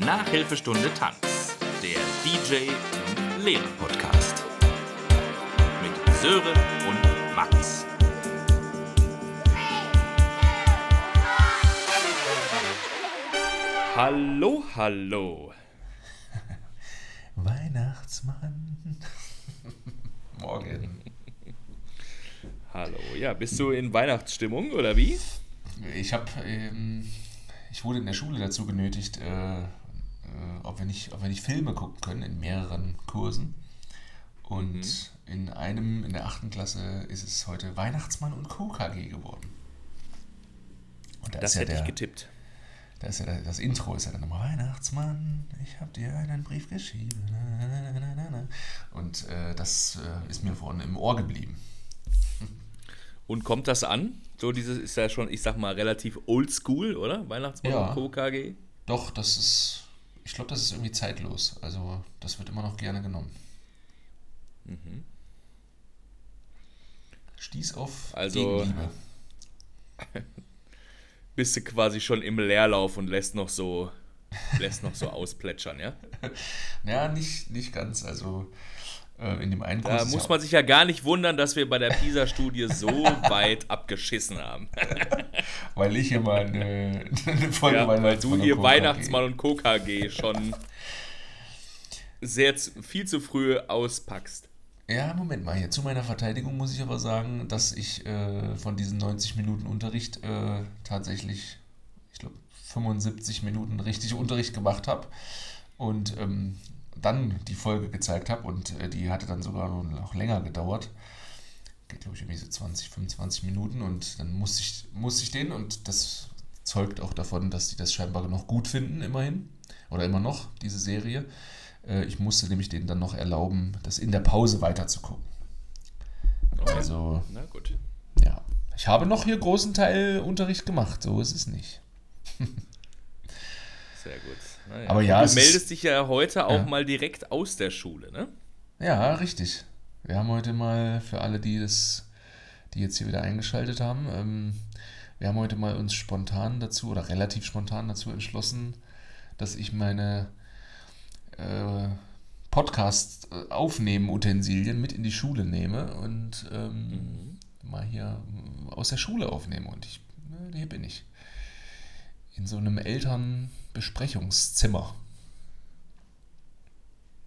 Nachhilfestunde Tanz, der DJ und Lehrer-Podcast. Mit Sören und Max. Hallo, hallo. Weihnachtsmann. Morgen. Hallo, ja, bist du in Weihnachtsstimmung oder wie? Ich habe, ähm, ich wurde in der Schule dazu genötigt, äh, ob, wir nicht, ob wir nicht Filme gucken können in mehreren Kursen. Und mhm. in einem, in der achten Klasse, ist es heute Weihnachtsmann und Co. KG geworden. Und da das hätte ja der, ich getippt. Da ist ja der, das Intro ist ja dann nochmal Weihnachtsmann, ich habe dir einen Brief geschrieben. Und äh, das äh, ist mir vorhin im Ohr geblieben. Und kommt das an? So dieses ist ja schon, ich sag mal, relativ oldschool, oder? Weihnachtsmann ja, und Co. KG? Doch, das ist, ich glaube, das ist irgendwie zeitlos. Also das wird immer noch gerne genommen. Mhm. Stieß auf also, Gegenliebe. bist du quasi schon im Leerlauf und lässt noch so, lässt noch so ausplätschern, ja? Ja, nicht, nicht ganz. Also äh, in dem einen Da muss man sich ja gar nicht wundern, dass wir bei der PISA-Studie so weit abgeschissen haben. weil ich hier mal eine, eine Folge ja, Weil du hier Weihnachtsmann und KKG schon sehr viel zu früh auspackst. Ja, Moment mal hier. Zu meiner Verteidigung muss ich aber sagen, dass ich äh, von diesen 90 Minuten Unterricht äh, tatsächlich, ich glaube, 75 Minuten richtig Unterricht gemacht habe. Und ähm, dann die Folge gezeigt habe und äh, die hatte dann sogar noch länger gedauert. Geht, glaube ich, irgendwie so 20, 25 Minuten und dann musste ich, musste ich den und das zeugt auch davon, dass die das scheinbar noch gut finden, immerhin. Oder immer noch, diese Serie. Äh, ich musste nämlich denen dann noch erlauben, das in der Pause weiterzugucken. Okay. Also, na gut. Ja. Ich habe noch hier großen Teil Unterricht gemacht, so ist es nicht. Sehr gut. Naja. Aber ja, du meldest dich ja heute auch ja. mal direkt aus der Schule, ne? Ja, richtig. Wir haben heute mal für alle, die das, die jetzt hier wieder eingeschaltet haben, ähm, wir haben heute mal uns spontan dazu oder relativ spontan dazu entschlossen, dass ich meine äh, Podcast äh, mit in die Schule nehme und ähm, mhm. mal hier aus der Schule aufnehme. Und ich, ne, hier bin ich. In so einem Elternbesprechungszimmer.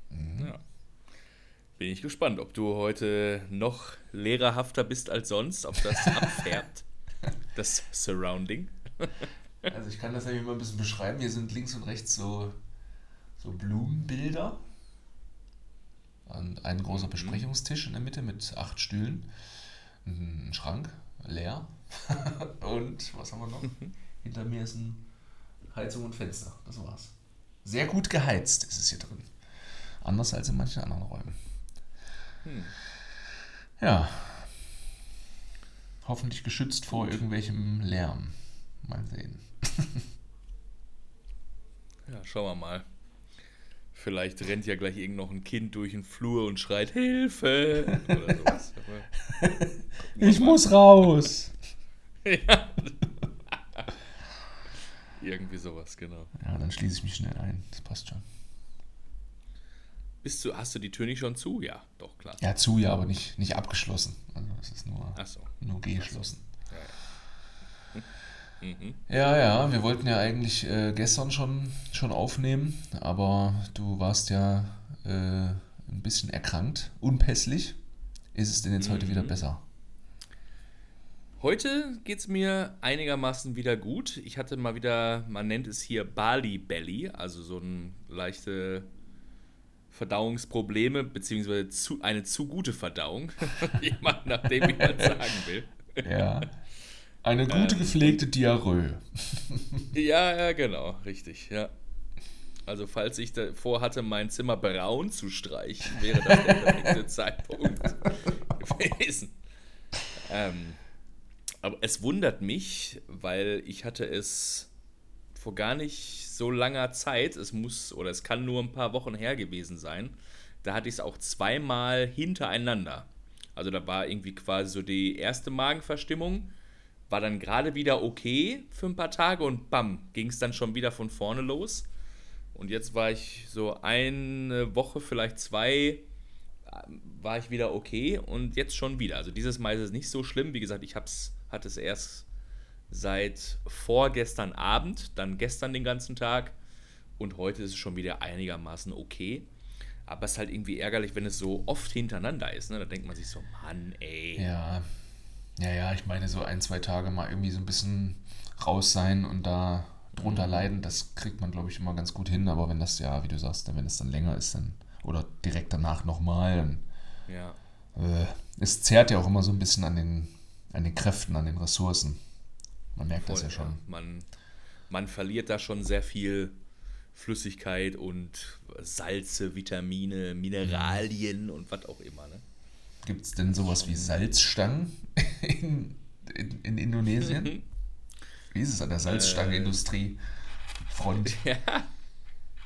Mhm. Ja. Bin ich gespannt, ob du heute noch lehrerhafter bist als sonst, ob das abfärbt, das Surrounding. also ich kann das ja mal ein bisschen beschreiben. Hier sind links und rechts so so Blumenbilder. Und ein großer mhm. Besprechungstisch in der Mitte mit acht Stühlen. Ein Schrank, leer. und was haben wir noch? Hinter mir ist ein Heizung und Fenster. Das war's. Sehr gut geheizt ist es hier drin. Anders als in manchen anderen Räumen. Hm. Ja. Hoffentlich geschützt vor irgendwelchem Lärm. Mal sehen. ja, schauen wir mal. Vielleicht rennt ja gleich irgend noch ein Kind durch den Flur und schreit Hilfe oder sowas. ich muss raus. ja. Irgendwie sowas, genau. Ja, dann schließe ich mich schnell ein. Das passt schon. Bist du, hast du die Tür nicht schon zu? Ja, doch, klar. Ja, zu, ja, aber nicht, nicht abgeschlossen. Also es ist nur, so. nur geschlossen. Ja, ja. Mhm. Ja, ja, wir wollten ja eigentlich äh, gestern schon, schon aufnehmen, aber du warst ja äh, ein bisschen erkrankt, unpässlich. Ist es denn jetzt mhm. heute wieder mhm. besser? Heute geht es mir einigermaßen wieder gut. Ich hatte mal wieder, man nennt es hier Bali Belly, also so ein leichte Verdauungsprobleme, beziehungsweise zu, eine zu gute Verdauung, je nachdem, wie man sagen will. Ja. Eine gute ähm, gepflegte Diarrhoe. ja, ja, genau, richtig, ja. Also, falls ich vorhatte, mein Zimmer braun zu streichen, wäre das der perfekte Zeitpunkt gewesen. Ähm, aber es wundert mich, weil ich hatte es vor gar nicht so langer Zeit, es muss oder es kann nur ein paar Wochen her gewesen sein, da hatte ich es auch zweimal hintereinander. Also da war irgendwie quasi so die erste Magenverstimmung war dann gerade wieder okay für ein paar Tage und bam, ging es dann schon wieder von vorne los. Und jetzt war ich so eine Woche, vielleicht zwei, war ich wieder okay und jetzt schon wieder. Also dieses Mal ist es nicht so schlimm. Wie gesagt, ich hab's, hatte es erst seit vorgestern Abend, dann gestern den ganzen Tag und heute ist es schon wieder einigermaßen okay. Aber es ist halt irgendwie ärgerlich, wenn es so oft hintereinander ist. Ne? Da denkt man sich so, Mann, ey. Ja. Ja, ja, ich meine, so ein, zwei Tage mal irgendwie so ein bisschen raus sein und da drunter leiden, das kriegt man, glaube ich, immer ganz gut hin. Aber wenn das ja, wie du sagst, wenn es dann länger ist, dann oder direkt danach nochmal, dann. Ja. Äh, es zehrt ja auch immer so ein bisschen an den, an den Kräften, an den Ressourcen. Man merkt Voll, das ja schon. Ja. Man, man verliert da schon sehr viel Flüssigkeit und Salze, Vitamine, Mineralien und was auch immer. Ne? Gibt es denn sowas wie Salzstangen in, in, in Indonesien? Wie ist es an der Salzstangenindustrie? Front. Ja.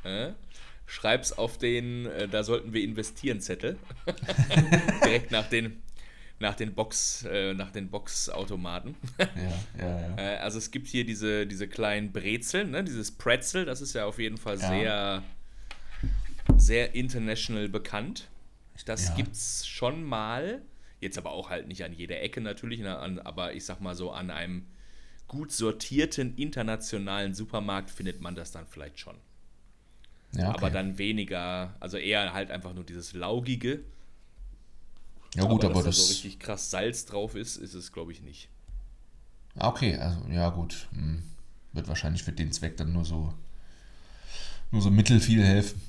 Äh? Schreib's auf den, äh, da sollten wir investieren, Zettel. Direkt nach den, nach den Box, äh, nach den Boxautomaten. Ja, ja, ja. Äh, also es gibt hier diese, diese kleinen Brezeln, ne? dieses Pretzel, das ist ja auf jeden Fall Ja. sehr, sehr international bekannt. Das Ja. gibt's schon mal. Jetzt aber auch halt nicht an jeder Ecke natürlich, ne? an, aber ich sag mal so, an einem gut sortierten internationalen Supermarkt findet man das dann vielleicht schon. ja okay. Aber dann weniger, also eher halt einfach nur dieses Laugige. Ja gut, aber, dass da das... so richtig krass Salz drauf ist, ist es glaube ich nicht. Ah, Okay, also ja gut. Hm. Wird wahrscheinlich für den Zweck dann nur so nur so mittel viel helfen.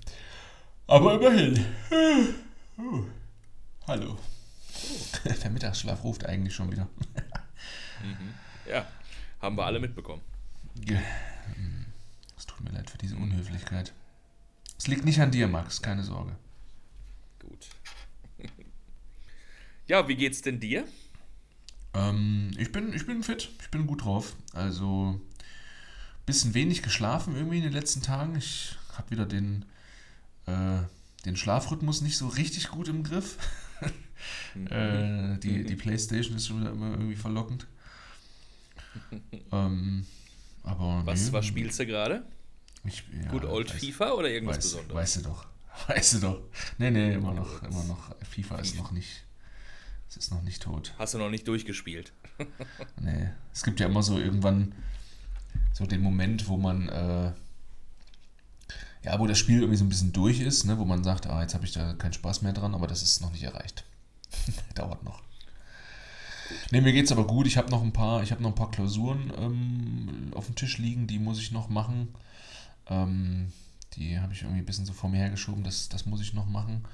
Aber immerhin. Uh. Hallo. Der Mittagsschlaf ruft eigentlich schon wieder. Ja, haben wir alle mitbekommen. Hm. Es tut mir leid für diese Unhöflichkeit. Es liegt nicht an dir, Max, keine Sorge. Gut. Ja, wie geht's denn dir? Ähm, ich, bin, ich bin fit, ich bin gut drauf. Also, bisschen wenig geschlafen irgendwie in den letzten Tagen. Ich habe wieder den, äh, den Schlafrhythmus nicht so richtig gut im Griff. äh, die, die Playstation ist schon wieder immer irgendwie verlockend. ähm, aber Was, nee, was spielst du gerade? Ja, Good Old weiß- FIFA oder irgendwas Weißt, Besonderes? weißt du doch. Weißt du doch. Nee, nee, immer noch, immer noch. FIFA ist noch nicht. Es ist noch nicht tot. Hast du noch nicht durchgespielt? Nee. Es gibt ja immer so irgendwann so den Moment, wo man, äh, ja, wo das Spiel irgendwie so ein bisschen durch ist, ne, wo man sagt, ah, jetzt habe ich da keinen Spaß mehr dran, aber das ist noch nicht erreicht. Dauert noch. Ne, mir geht's aber gut. Ich habe noch ein paar, ich habe noch ein paar Klausuren ähm, auf dem Tisch liegen, die muss ich noch machen. Ähm, die habe ich irgendwie ein bisschen so vor mir hergeschoben, das, das muss ich noch machen.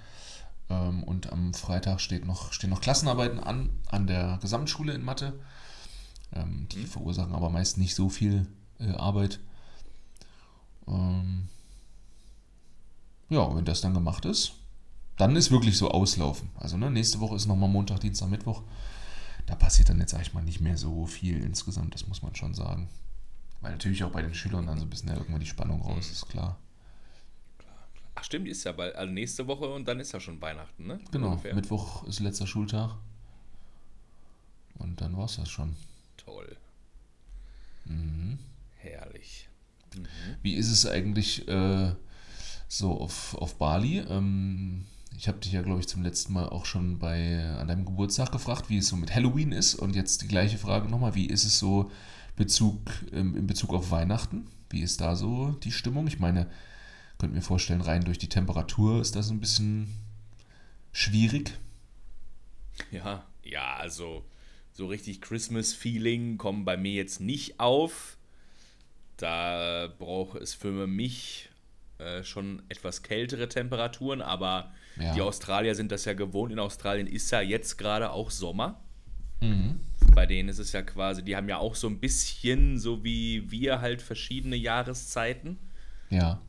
Ähm, und am Freitag steht noch, stehen noch Klassenarbeiten an, an der Gesamtschule in Mathe. Ähm, die verursachen aber meist nicht so viel äh, Arbeit. Ähm, ja, wenn das dann gemacht ist, dann ist wirklich so auslaufen. Also ne, nächste Woche ist nochmal Montag, Dienstag, Mittwoch. Da passiert dann jetzt, sag ich mal, nicht mehr so viel insgesamt, das muss man schon sagen. Weil natürlich auch bei den Schülern dann so ein bisschen ja, irgendwann die Spannung raus, ist klar. Ach stimmt, ist ja bald, also nächste Woche und dann ist ja schon Weihnachten, ne? Genau, Ungefähr. Mittwoch ist letzter Schultag. Und dann war's das schon. Toll. Mhm. Herrlich. Wie ist es eigentlich äh, so auf, auf Bali? Ähm, ich habe dich ja, glaube ich, zum letzten Mal auch schon bei an deinem Geburtstag gefragt, wie es so mit Halloween ist. Und jetzt die gleiche Frage nochmal. Wie ist es so Bezug, ähm, in Bezug auf Weihnachten? Wie ist da so die Stimmung? Ich meine, könnte mir vorstellen, rein durch die Temperatur ist das ein bisschen schwierig. Ja, ja, also so richtig Christmas-Feeling kommen bei mir jetzt nicht auf. Da braucht es für mich äh, schon etwas kältere Temperaturen, aber Ja. die Australier sind das ja gewohnt. In Australien ist ja jetzt gerade auch Sommer. Mhm. Bei denen ist es ja quasi, die haben ja auch so ein bisschen, so wie wir halt verschiedene Jahreszeiten. Ja.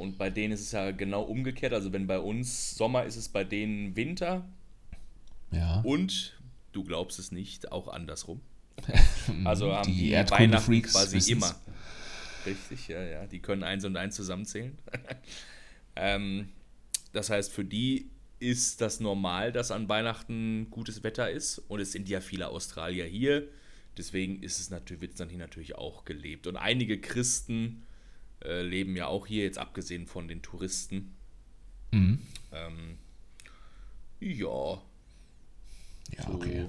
Und bei denen ist es ja genau umgekehrt. Also wenn bei uns Sommer ist es bei denen Winter. Ja. Und, du glaubst es nicht, auch andersrum. Also haben die die, Erdkunde-Freaks Weihnachten quasi wissen's. immer. Richtig, ja, ja. Die können eins und eins zusammenzählen. ähm, das heißt, für die ist das normal, dass an Weihnachten gutes Wetter ist. Und es sind ja viele Australier hier. Deswegen ist es natürlich, wird es dann hier natürlich auch gelebt. Und einige Christen äh, leben ja auch hier, jetzt abgesehen von den Touristen. Mhm. Ähm, ja, Ja, so. okay.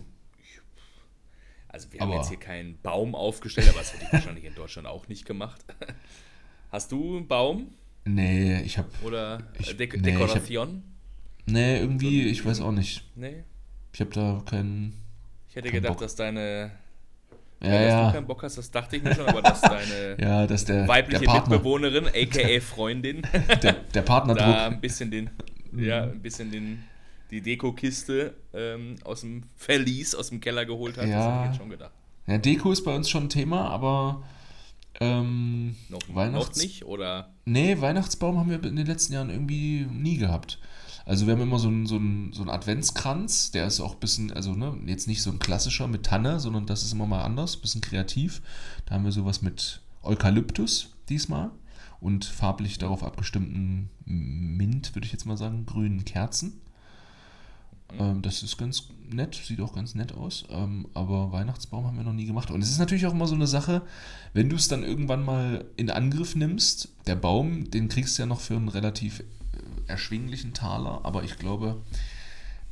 Also wir haben Aber- jetzt hier keinen Baum aufgestellt, aber das hätte ich wahrscheinlich in Deutschland auch nicht gemacht. Hast du einen Baum Nee, ich hab. oder Ich- Dek nee, ich hab- Dekoration? Nee, irgendwie, ich weiß auch nicht. Nee. Ich hab da keinen. Ich hätte Kein gedacht, Bock. dass deine Ja, dass du ja. keinen Bock hast, das dachte ich mir schon, aber dass deine Ja, dass der, weibliche der Mitbewohnerin, aka Freundin, der, der Partner da ein bisschen den, ja, ein bisschen den, die Dekokiste ähm, aus dem Verlies, aus dem Keller geholt hat. Das Ja. habe ich jetzt schon gedacht. Ja, Deko ist bei uns schon ein Thema, aber ähm, Noch, noch Weihnachts nicht, oder? Nee, Weihnachtsbaum haben wir in den letzten Jahren irgendwie nie gehabt. Also wir haben immer so einen, so einen, so einen Adventskranz, der ist auch ein bisschen, also ne, jetzt nicht so ein klassischer mit Tanne, sondern das ist immer mal anders, ein bisschen kreativ. Da haben wir sowas mit Eukalyptus diesmal und farblich darauf abgestimmten Mint, würde ich jetzt mal sagen, grünen Kerzen. Ähm, das ist ganz nett, sieht auch ganz nett aus, ähm, aber Weihnachtsbaum haben wir noch nie gemacht. Und es ist natürlich auch immer so eine Sache, wenn du es dann irgendwann mal in Angriff nimmst, der Baum, den kriegst du ja noch für einen relativ erschwinglichen Taler, aber ich glaube,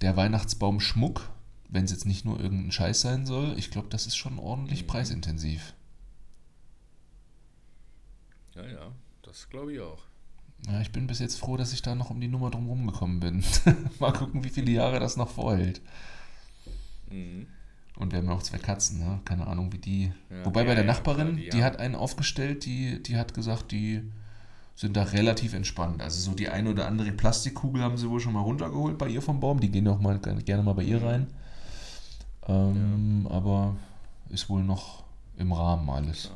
der Weihnachtsbaumschmuck, wenn es jetzt nicht nur irgendein Scheiß sein soll, ich glaube, das ist schon ordentlich Mhm. preisintensiv. Ja, ja, das glaube ich auch. Ja, ich bin bis jetzt froh, dass ich da noch um die Nummer drum rumgekommen bin. mal gucken, wie viele Jahre das noch vorhält. Mhm. Und wir haben ja auch zwei Katzen, ne? keine Ahnung, wie die. Ja, Wobei bei ja, der ja, Nachbarin, die die, hat einen aufgestellt, die, die hat gesagt, die sind da relativ entspannt. Also so die eine oder andere Plastikkugel haben sie wohl schon mal runtergeholt bei ihr vom Baum. Die gehen auch mal gerne mal bei ihr rein. Ähm, Aber ist wohl noch im Rahmen alles.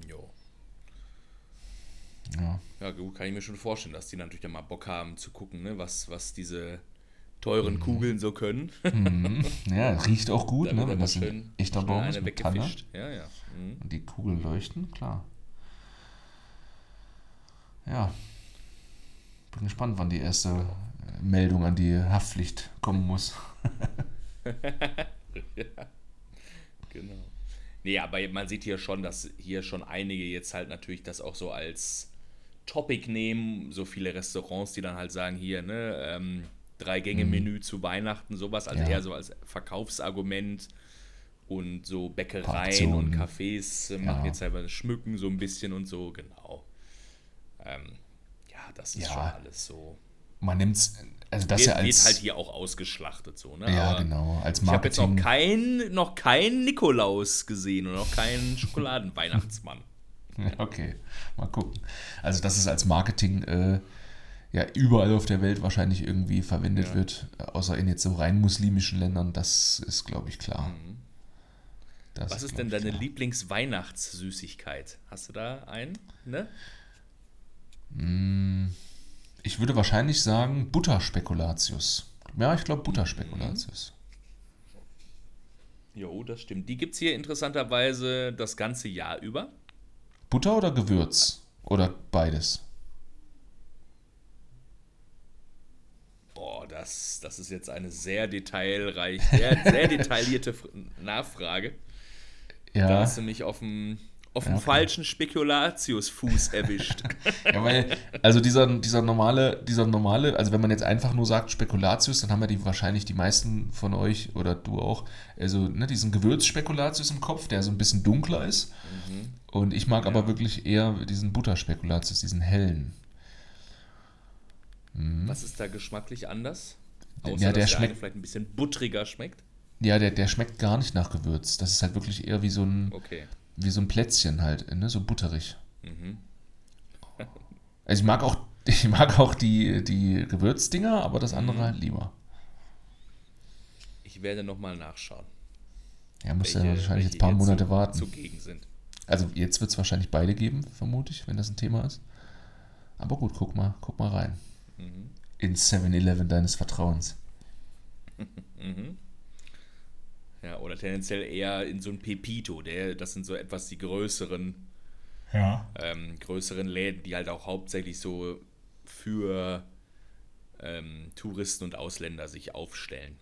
Ja. Jo. Ja. Ja, gut, kann ich mir schon vorstellen, dass die natürlich dann mal Bock haben zu gucken, ne, was, was diese teuren Kugeln so können. Mhm. ja, riecht auch gut, Da ne? wenn das ein echter Baum ist mit Tanne. Ja, ja. Mhm. Und die Kugeln leuchten, klar. Ja. Bin gespannt, wann die erste äh, Meldung an die Haftpflicht kommen muss. Genau. Nee, aber man sieht hier schon, dass hier schon einige jetzt halt natürlich das auch so als Topic nehmen. So viele Restaurants, die dann halt sagen, hier, ne, ähm, Drei-Gänge-Menü zu Weihnachten, sowas, also Mhm. Ja. eher so als Verkaufsargument. Und so Bäckereien und Cafés äh, machen Ja. jetzt selber Schmücken so ein bisschen und so, genau. Ähm, ja, das ist Ja. schon alles so. Man nimmt's, also das wird, ja als. wird halt hier auch ausgeschlachtet so, ne? ja, Aber- genau. Als ich habe jetzt noch Marketing. keinen noch keinen Nikolaus gesehen und noch keinen Schokoladenweihnachtsmann. Okay, mal gucken. Also, dass es als Marketing äh, ja überall auf der Welt wahrscheinlich irgendwie verwendet Ja. wird, außer in jetzt so rein muslimischen Ländern, das ist, glaube ich, klar. Das Mhm. Was ist denn deine. Lieblingsweihnachtssüßigkeit? Hast du da einen? Ne? Ich würde wahrscheinlich sagen Butterspekulatius. Ja, ich glaube Butterspekulatius. Jo, das stimmt. Die gibt es hier interessanterweise das ganze Jahr über. Butter oder Gewürz? Oder beides? Boah, das, das ist jetzt eine sehr detailreich, sehr, sehr detaillierte Nachfrage. Da Ja, hast du mich auf dem, auf dem Ja, okay. falschen Spekulatiusfuß erwischt. ja weil, also dieser, dieser normale, dieser normale, also wenn man jetzt einfach nur sagt Spekulatius, dann haben ja die wahrscheinlich die meisten von euch oder du auch, also ne, diesen Gewürzspekulatius im Kopf, der so ein bisschen dunkler ist. Und ich mag aber wirklich eher diesen Butterspekulatius, diesen hellen. Was ist da geschmacklich anders? Außer, Ja, der der schmeckt- vielleicht ein bisschen buttriger schmeckt. Ja, der, der schmeckt gar nicht nach Gewürz. Das ist halt wirklich eher wie so ein, Okay. Wie so ein Plätzchen halt, ne? so butterig. Mhm. Also ich mag auch, ich mag auch die, die Gewürzdinger, aber das Mhm. andere halt lieber. Ich werde nochmal nachschauen. Ja, muss ja wahrscheinlich jetzt ein paar Monate zu, warten. Zugegen sind. Also jetzt wird es wahrscheinlich beide geben, vermute ich, wenn das ein Thema ist. Aber gut, guck mal, guck mal rein. Mhm. In 7-Eleven deines Vertrauens. Ja, oder tendenziell eher in so ein Pepito. Der, das sind so etwas die größeren, Ja. ähm, größeren Läden, die halt auch hauptsächlich so für ähm, Touristen und Ausländer sich aufstellen.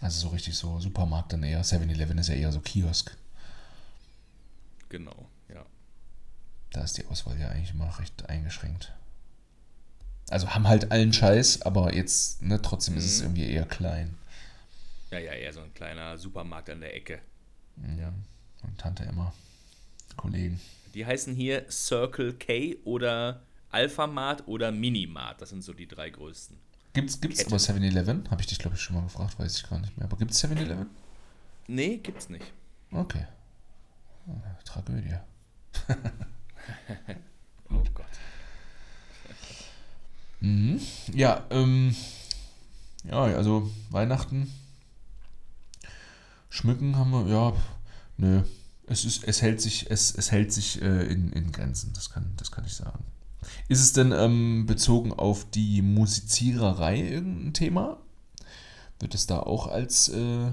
Also so richtig so Supermarkt dann eher. 7-Eleven ist ja eher so Kiosk. Genau, ja. Da ist die Auswahl ja eigentlich immer recht eingeschränkt. Also haben halt allen Scheiß, aber jetzt, ne, trotzdem mhm. ist es mhm. irgendwie eher klein. Ja, ja, eher so ein kleiner Supermarkt an der Ecke. Mhm. Ja. Und Tante Emma. Kollegen. Die heißen hier Circle K oder Alphamart oder Minimart. Das sind so die drei größten. Gibt's, gibt's aber 7-Eleven? Habe ich dich, glaube ich, schon mal gefragt, weiß ich gar nicht mehr. Aber gibt es 7-Eleven? Nee, gibt's nicht. Okay. Tragödie. oh Gott. Mhm. Ja, ähm, ja, also Weihnachten schmücken haben wir, ja, nö. Es, ist, es hält sich, es, es hält sich äh, in, in Grenzen, das kann, das kann ich sagen. Ist es denn ähm, bezogen auf die Musiziererei irgendein Thema? Wird es da auch als äh,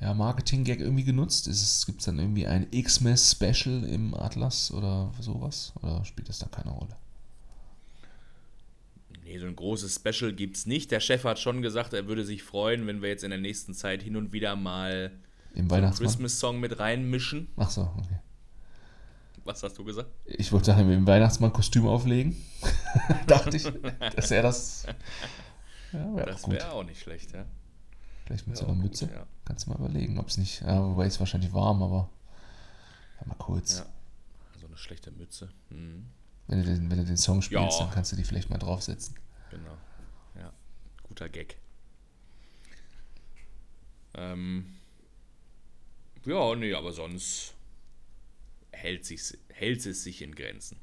ja, Marketing-Gag irgendwie genutzt? Gibt es dann irgendwie ein Xmas-Special im Atlas oder sowas? Oder spielt das da keine Rolle? Nee, so ein großes Special gibt es nicht. Der Chef hat schon gesagt, er würde sich freuen, wenn wir jetzt in der nächsten Zeit hin und wieder mal Im so einen Christmas-Song mit reinmischen. Ach so, okay. Was hast du gesagt? Ich wollte sagen, im Weihnachtsmann-Kostüm auflegen. Dachte ich. Das wäre das. Ja, wär das wäre auch nicht schlecht, ja. Vielleicht mit so einer Mütze. Gut, ja. Kannst du mal überlegen, ob es nicht. Ja, wobei es wahrscheinlich warm, aber. Ja, mal kurz. Ja. So eine schlechte Mütze. Mhm. Wenn, du den, wenn du den Song spielst, ja. dann kannst du die vielleicht mal draufsetzen. Genau. Ja. Guter Gag. Ähm. Ja, nee, aber sonst hält, sich, hält es sich in Grenzen.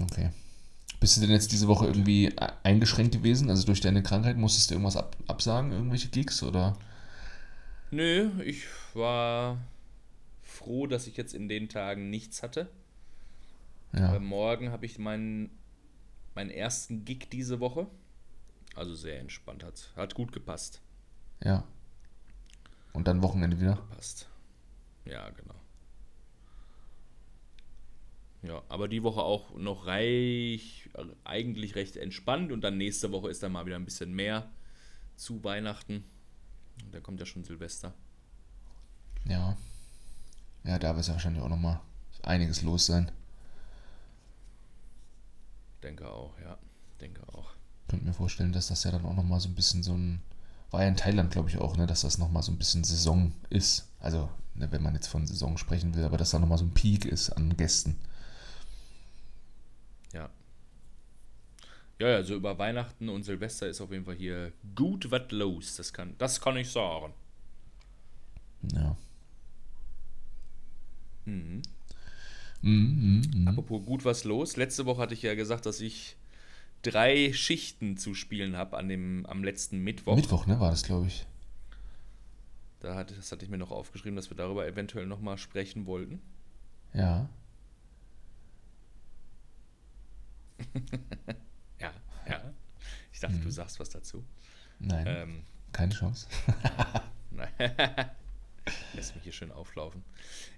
Okay. Bist du denn jetzt diese Woche irgendwie eingeschränkt gewesen? Also durch deine Krankheit musstest du irgendwas ab, absagen, irgendwelche Gigs oder? Nö, ich war froh, dass ich jetzt in den Tagen nichts hatte. Ja. Aber morgen habe ich meinen, meinen ersten Gig diese Woche. Also sehr entspannt. Hat, hat gut gepasst. Ja. Und dann Wochenende wieder? Passt. Ja, genau. Ja, aber die Woche auch noch reich, eigentlich recht entspannt und dann nächste Woche ist dann mal wieder ein bisschen mehr zu Weihnachten. Da kommt ja schon Silvester. Ja. Ja, da wird es ja wahrscheinlich auch nochmal einiges los sein. Denke auch, ja. Denke auch. Ich könnte mir vorstellen, dass das ja dann auch nochmal so ein bisschen so ein. War ja in Thailand, glaube ich, auch, ne, dass das nochmal so ein bisschen Saison ist. Also, ne, wenn man jetzt von Saison sprechen will, aber dass da nochmal so ein Peak ist an Gästen. Ja. Ja, also über Weihnachten und Silvester ist auf jeden Fall hier gut was los. Das kann, das kann ich sagen. Ja. Mhm. Mhm, mh, Apropos gut was los. Letzte Woche hatte ich ja gesagt, dass ich drei Schichten zu spielen habe am letzten Mittwoch. Mittwoch, ne, war das, glaube ich. Da hatte, das hatte ich mir noch aufgeschrieben, dass wir darüber eventuell nochmal sprechen wollten. Ja. ja, ja. Ich dachte, mhm. du sagst was dazu. Nein. Ähm, keine Chance. Lässt mich hier schön auflaufen.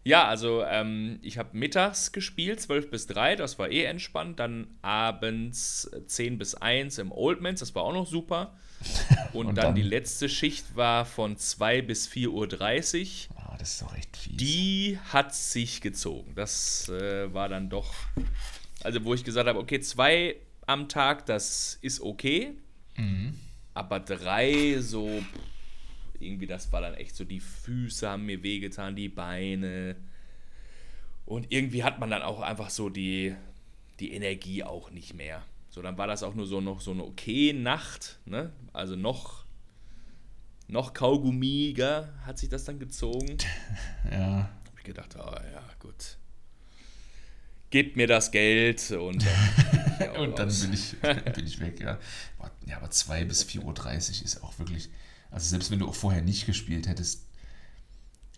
Ja, also ähm, ich habe mittags gespielt, 12 bis 3, das war eh entspannt. Dann abends 10 bis 1 im Oldmans, das war auch noch super. Und, Und dann, dann, die letzte Schicht war von 2 bis 4.30 Uhr. Ah, das ist doch echt fies. Die hat sich gezogen. Das äh, war dann doch also wo ich gesagt habe, okay, zwei am Tag, das ist okay. Mhm. Aber drei, so, irgendwie, das war dann echt so, die Füße haben mir wehgetan, die Beine. Und irgendwie hat man dann auch einfach so die, die Energie auch nicht mehr. So, dann war das auch nur so noch so eine okay Nacht, ne? Also noch, noch kaugummiger hat sich das dann gezogen. Ja. Hab ich gedacht, oh ja, gut gebt mir das Geld und, dann, und dann bin ich, bin ich weg, ja. Ja, aber 2 bis 4.30 Uhr ist auch wirklich, also selbst wenn du auch vorher nicht gespielt hättest,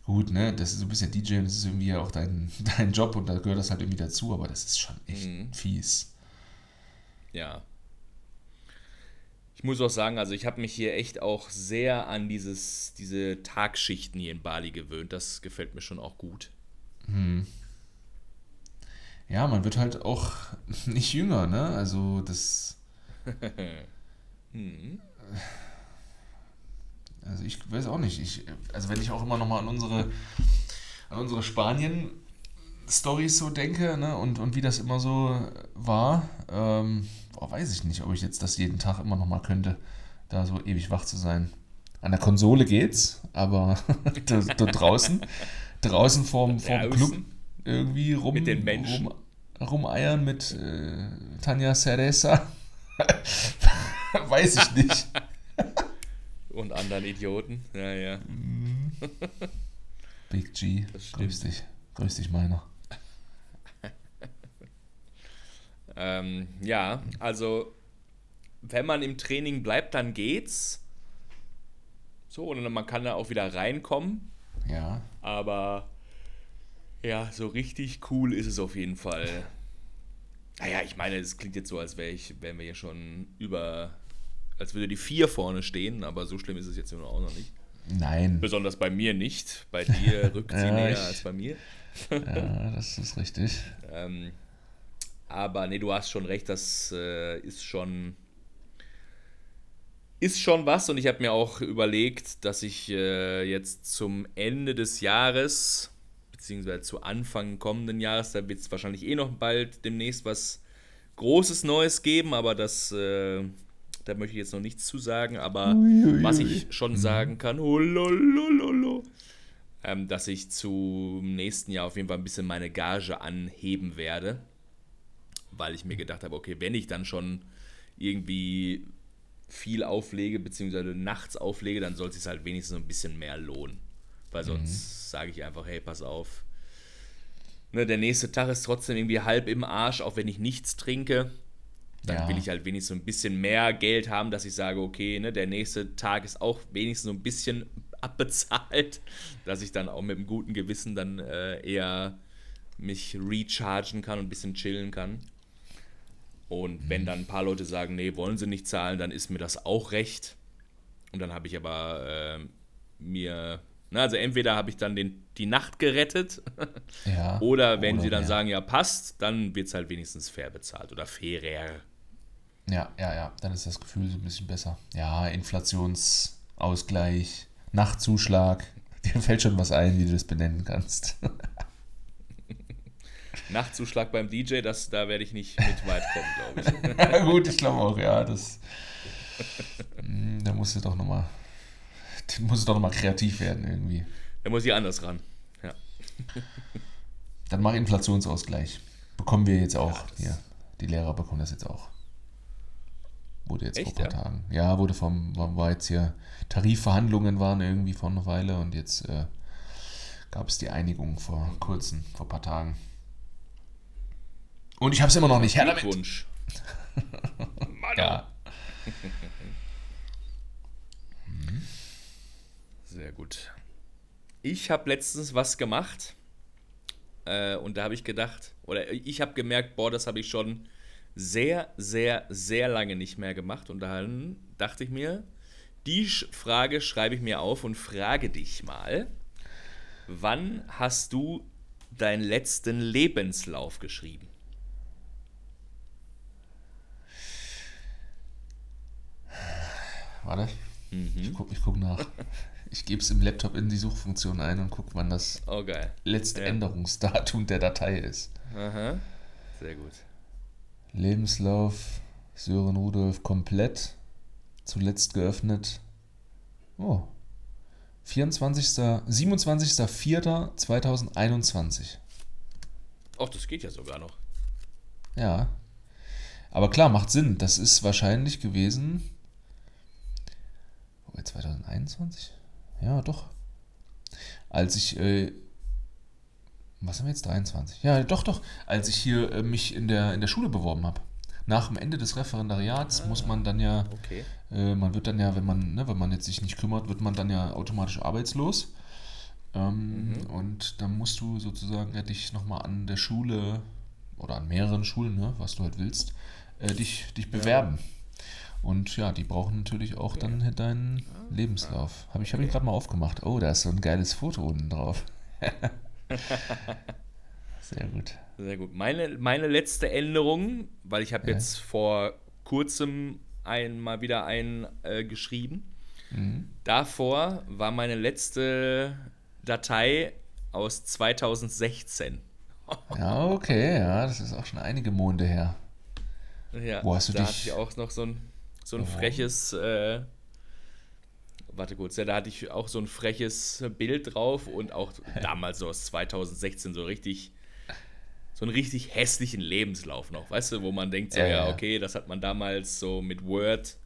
gut, ne, das ist, du bist ja DJ und das ist irgendwie ja auch dein, dein Job und da gehört das halt irgendwie dazu, aber das ist schon echt mhm. fies. Ja. Ich muss auch sagen, also ich habe mich hier echt auch sehr an dieses, diese Tagschichten hier in Bali gewöhnt. Das gefällt mir schon auch gut. Hm ja, man wird halt auch nicht jünger, ne? Also das. hm. Also ich weiß auch nicht. Ich, also wenn ich auch immer noch mal an unsere, an unsere Spanien Stories so denke ne, und, und wie das immer so war, ähm, boah, weiß ich nicht, ob ich jetzt das jeden Tag immer noch mal könnte, da so ewig wach zu sein. An der Konsole geht's, aber da, da draußen, draußen vorm, vorm Club irgendwie rum, mit den Menschen. rum rumeiern mit äh, Tanja Ceresa. weiß ich nicht. Und anderen Idioten, ja, ja. Big G, grüß dich. Grüß dich, meiner. ähm, ja, also wenn man im Training bleibt, dann geht's. So, und man kann da auch wieder reinkommen. Ja. Aber ja, so richtig cool ist es auf jeden Fall. Naja, ich meine, es klingt jetzt so, als wäre ich, wären wir hier schon über, als würde die vier vorne stehen, aber so schlimm ist es jetzt auch noch nicht. Nein. Besonders bei mir nicht. Bei dir rückt sie Ja, näher ich- als bei mir. Ja, das ist richtig. Ähm, aber nee, du hast schon recht, das äh, ist schon ist schon was und ich habe mir auch überlegt, dass ich äh, jetzt zum Ende des Jahres beziehungsweise zu Anfang kommenden Jahres, da wird es wahrscheinlich eh noch bald demnächst was Großes Neues geben, aber das äh, da möchte ich jetzt noch nichts zu sagen, aber was ich schon sagen kann, oh, ähm, dass ich zum nächsten Jahr auf jeden Fall ein bisschen meine Gage anheben werde, weil ich mir gedacht habe, okay, wenn ich dann schon irgendwie viel auflege, beziehungsweise nachts auflege, dann soll es sich halt wenigstens ein bisschen mehr lohnen. Weil sonst sage ich einfach, hey, pass auf. Ne, der nächste Tag ist trotzdem irgendwie halb im Arsch, auch wenn ich nichts trinke. Dann Ja. will ich halt wenigstens so ein bisschen mehr Geld haben, dass ich sage, okay, ne, der nächste Tag ist auch wenigstens so ein bisschen abbezahlt, dass ich dann auch mit einem guten Gewissen dann äh, eher mich rechargen kann und ein bisschen chillen kann. Und wenn dann ein paar Leute sagen, nee, wollen sie nicht zahlen, dann ist mir das auch recht. Und dann habe ich aber äh, mir, na, also entweder habe ich dann den, die Nacht gerettet Ja. oder wenn sie dann mehr. sagen, ja, passt, dann wird es halt wenigstens fair bezahlt oder fairer. Ja, ja, ja, dann ist das Gefühl so ein bisschen besser. Ja, Inflationsausgleich, Nachtzuschlag. Dir fällt schon was ein, wie du das benennen kannst. Nachtzuschlag beim DJ, das, da werde ich nicht mit weit kommen, glaube ich. Gut, ich glaube auch, ja, das. Hm, Da musst du doch nochmal. Doch nochmal kreativ werden irgendwie. Da muss ich anders ran. Ja. Dann mach Inflationsausgleich. Bekommen wir jetzt auch. Ja, hier. Die Lehrer bekommen das jetzt auch. Wurde jetzt Echt, vor ein paar Tagen. Ja, wurde vom, war jetzt hier, Tarifverhandlungen waren irgendwie vor einer Weile und jetzt äh, gab es die Einigung vor kurzem, vor ein paar Tagen. Und ich habe es immer noch nicht. Her damit. Mann, Ja. Sehr gut. Ich habe letztens was gemacht äh, und da habe ich gedacht, oder ich habe gemerkt, boah, das habe ich schon sehr, sehr, sehr lange nicht mehr gemacht. Und dann dachte ich mir, die Frage schreibe ich mir auf und frage dich mal, wann hast du deinen letzten Lebenslauf geschrieben? Warte, Mhm. ich gucke ich guck nach. Ich gebe es im Laptop in die Suchfunktion ein und gucke, wann das Oh, letzte Ja. Änderungsdatum der Datei ist. Aha. Sehr gut. Lebenslauf Sören Rudolf komplett. Zuletzt geöffnet. Oh. 24. 27.04.2021. Ach, das geht ja sogar noch. Ja. Aber klar, macht Sinn. Das ist wahrscheinlich gewesen. Wobei 2021? Ja, doch. Als ich. Äh, was haben wir jetzt? 23. Ja, doch, doch. Als ich hier äh, mich in der, in der Schule beworben habe. Nach dem Ende des Referendariats muss man dann ja. Okay. Äh, man wird dann ja, wenn man, ne, wenn man jetzt sich nicht kümmert, wird man dann ja automatisch arbeitslos. Ähm, Und dann musst du sozusagen ja, dich nochmal an der Schule oder an mehreren Schulen, ne, was du halt willst, äh, dich, dich bewerben. Und ja, die brauchen natürlich auch dann deinen Lebenslauf. Habe ich hab ihn gerade mal aufgemacht. Oh, da ist so ein geiles Foto unten drauf. Sehr gut. Sehr gut. Meine, meine letzte Änderung, weil ich habe Ja. jetzt vor kurzem ein, mal wieder einen äh, geschrieben. Mhm. Davor war meine letzte Datei aus 2016. Ja, okay, ja, das ist auch schon einige Monde her. Ja, Wo hast du da dich- hatte ich auch noch so ein, so ein Oh. freches, äh, warte kurz, ja, da hatte ich auch so ein freches Bild drauf und auch damals so aus 2016 so richtig, so einen richtig hässlichen Lebenslauf noch, weißt du, wo man denkt so, Ja, ja, ja. okay, das hat man damals so mit Word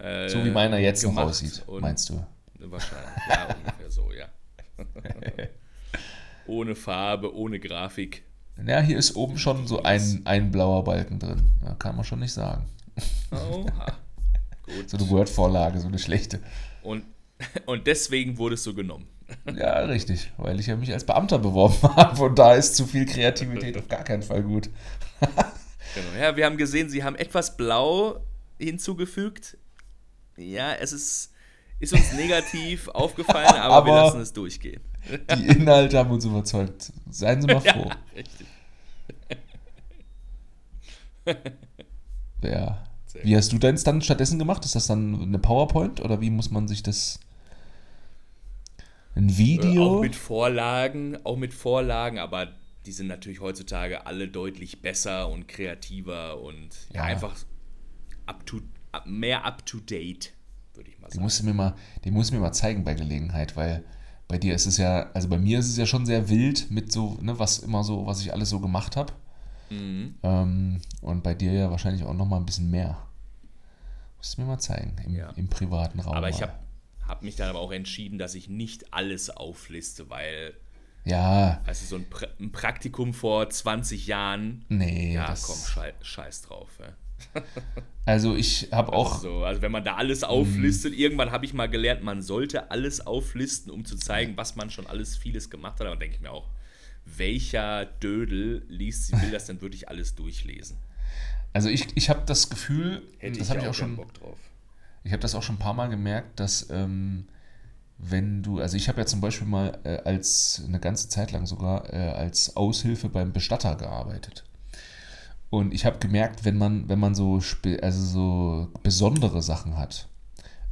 äh, So wie meiner jetzt noch aussieht, meinst du? Wahrscheinlich, ja, ungefähr so, ja. ohne Farbe, ohne Grafik. Ja, hier ist oben schon so ein, ein blauer Balken drin. Da kann man schon nicht sagen. Oha. Gut. So eine Word-Vorlage, so eine schlechte. Und, und deswegen wurdest du genommen. Ja, richtig, weil ich ja mich als Beamter beworben habe und da ist zu viel Kreativität auf gar keinen Fall gut. Genau. Ja, wir haben gesehen, sie haben etwas blau hinzugefügt. Ja, es ist, ist uns negativ aufgefallen, aber, wir Aber- lassen es durchgehen. Die Inhalte haben uns überzeugt. Seien Sie mal froh. Ja, richtig. Ja. Sehr Wie hast du deins dann stattdessen gemacht? Ist das dann eine PowerPoint oder wie muss man sich das. Ein Äh, Video? Auch mit Vorlagen, auch mit Vorlagen, aber die sind natürlich heutzutage alle deutlich besser und kreativer und ja, Ja. einfach up to, up, mehr up to date, würde ich mal Die sagen. musst du mir mal, die musst du mir mal zeigen bei Gelegenheit, weil bei dir ist es ja, also bei mir ist es ja schon sehr wild mit so, ne, was immer so, was ich alles so gemacht habe. Mhm. Ähm, und bei dir ja wahrscheinlich auch noch mal ein bisschen mehr. Musst du mir mal zeigen, im, Ja. im privaten Raum. Aber ich habe hab mich dann aber auch entschieden, dass ich nicht alles aufliste, weil, Ja, du, so ein, pra ein Praktikum vor 20 Jahren, nee, ja, das, komm, schei scheiß drauf. Ja. also ich habe auch, So, also wenn man da alles auflistet, irgendwann habe ich mal gelernt, man sollte alles auflisten, um zu zeigen, was man schon alles vieles gemacht hat. Aber denke ich mir auch, welcher Dödel liest, will das denn wirklich alles durchlesen? also ich, ich habe das Gefühl, Hätte das ich habe ich auch schon, Bock drauf. Ich habe das auch schon ein paar Mal gemerkt, dass ähm, wenn du, also ich habe ja zum Beispiel mal äh, als eine ganze Zeit lang sogar äh, als Aushilfe beim Bestatter gearbeitet. Und ich habe gemerkt, wenn man, wenn man so, also so besondere Sachen hat,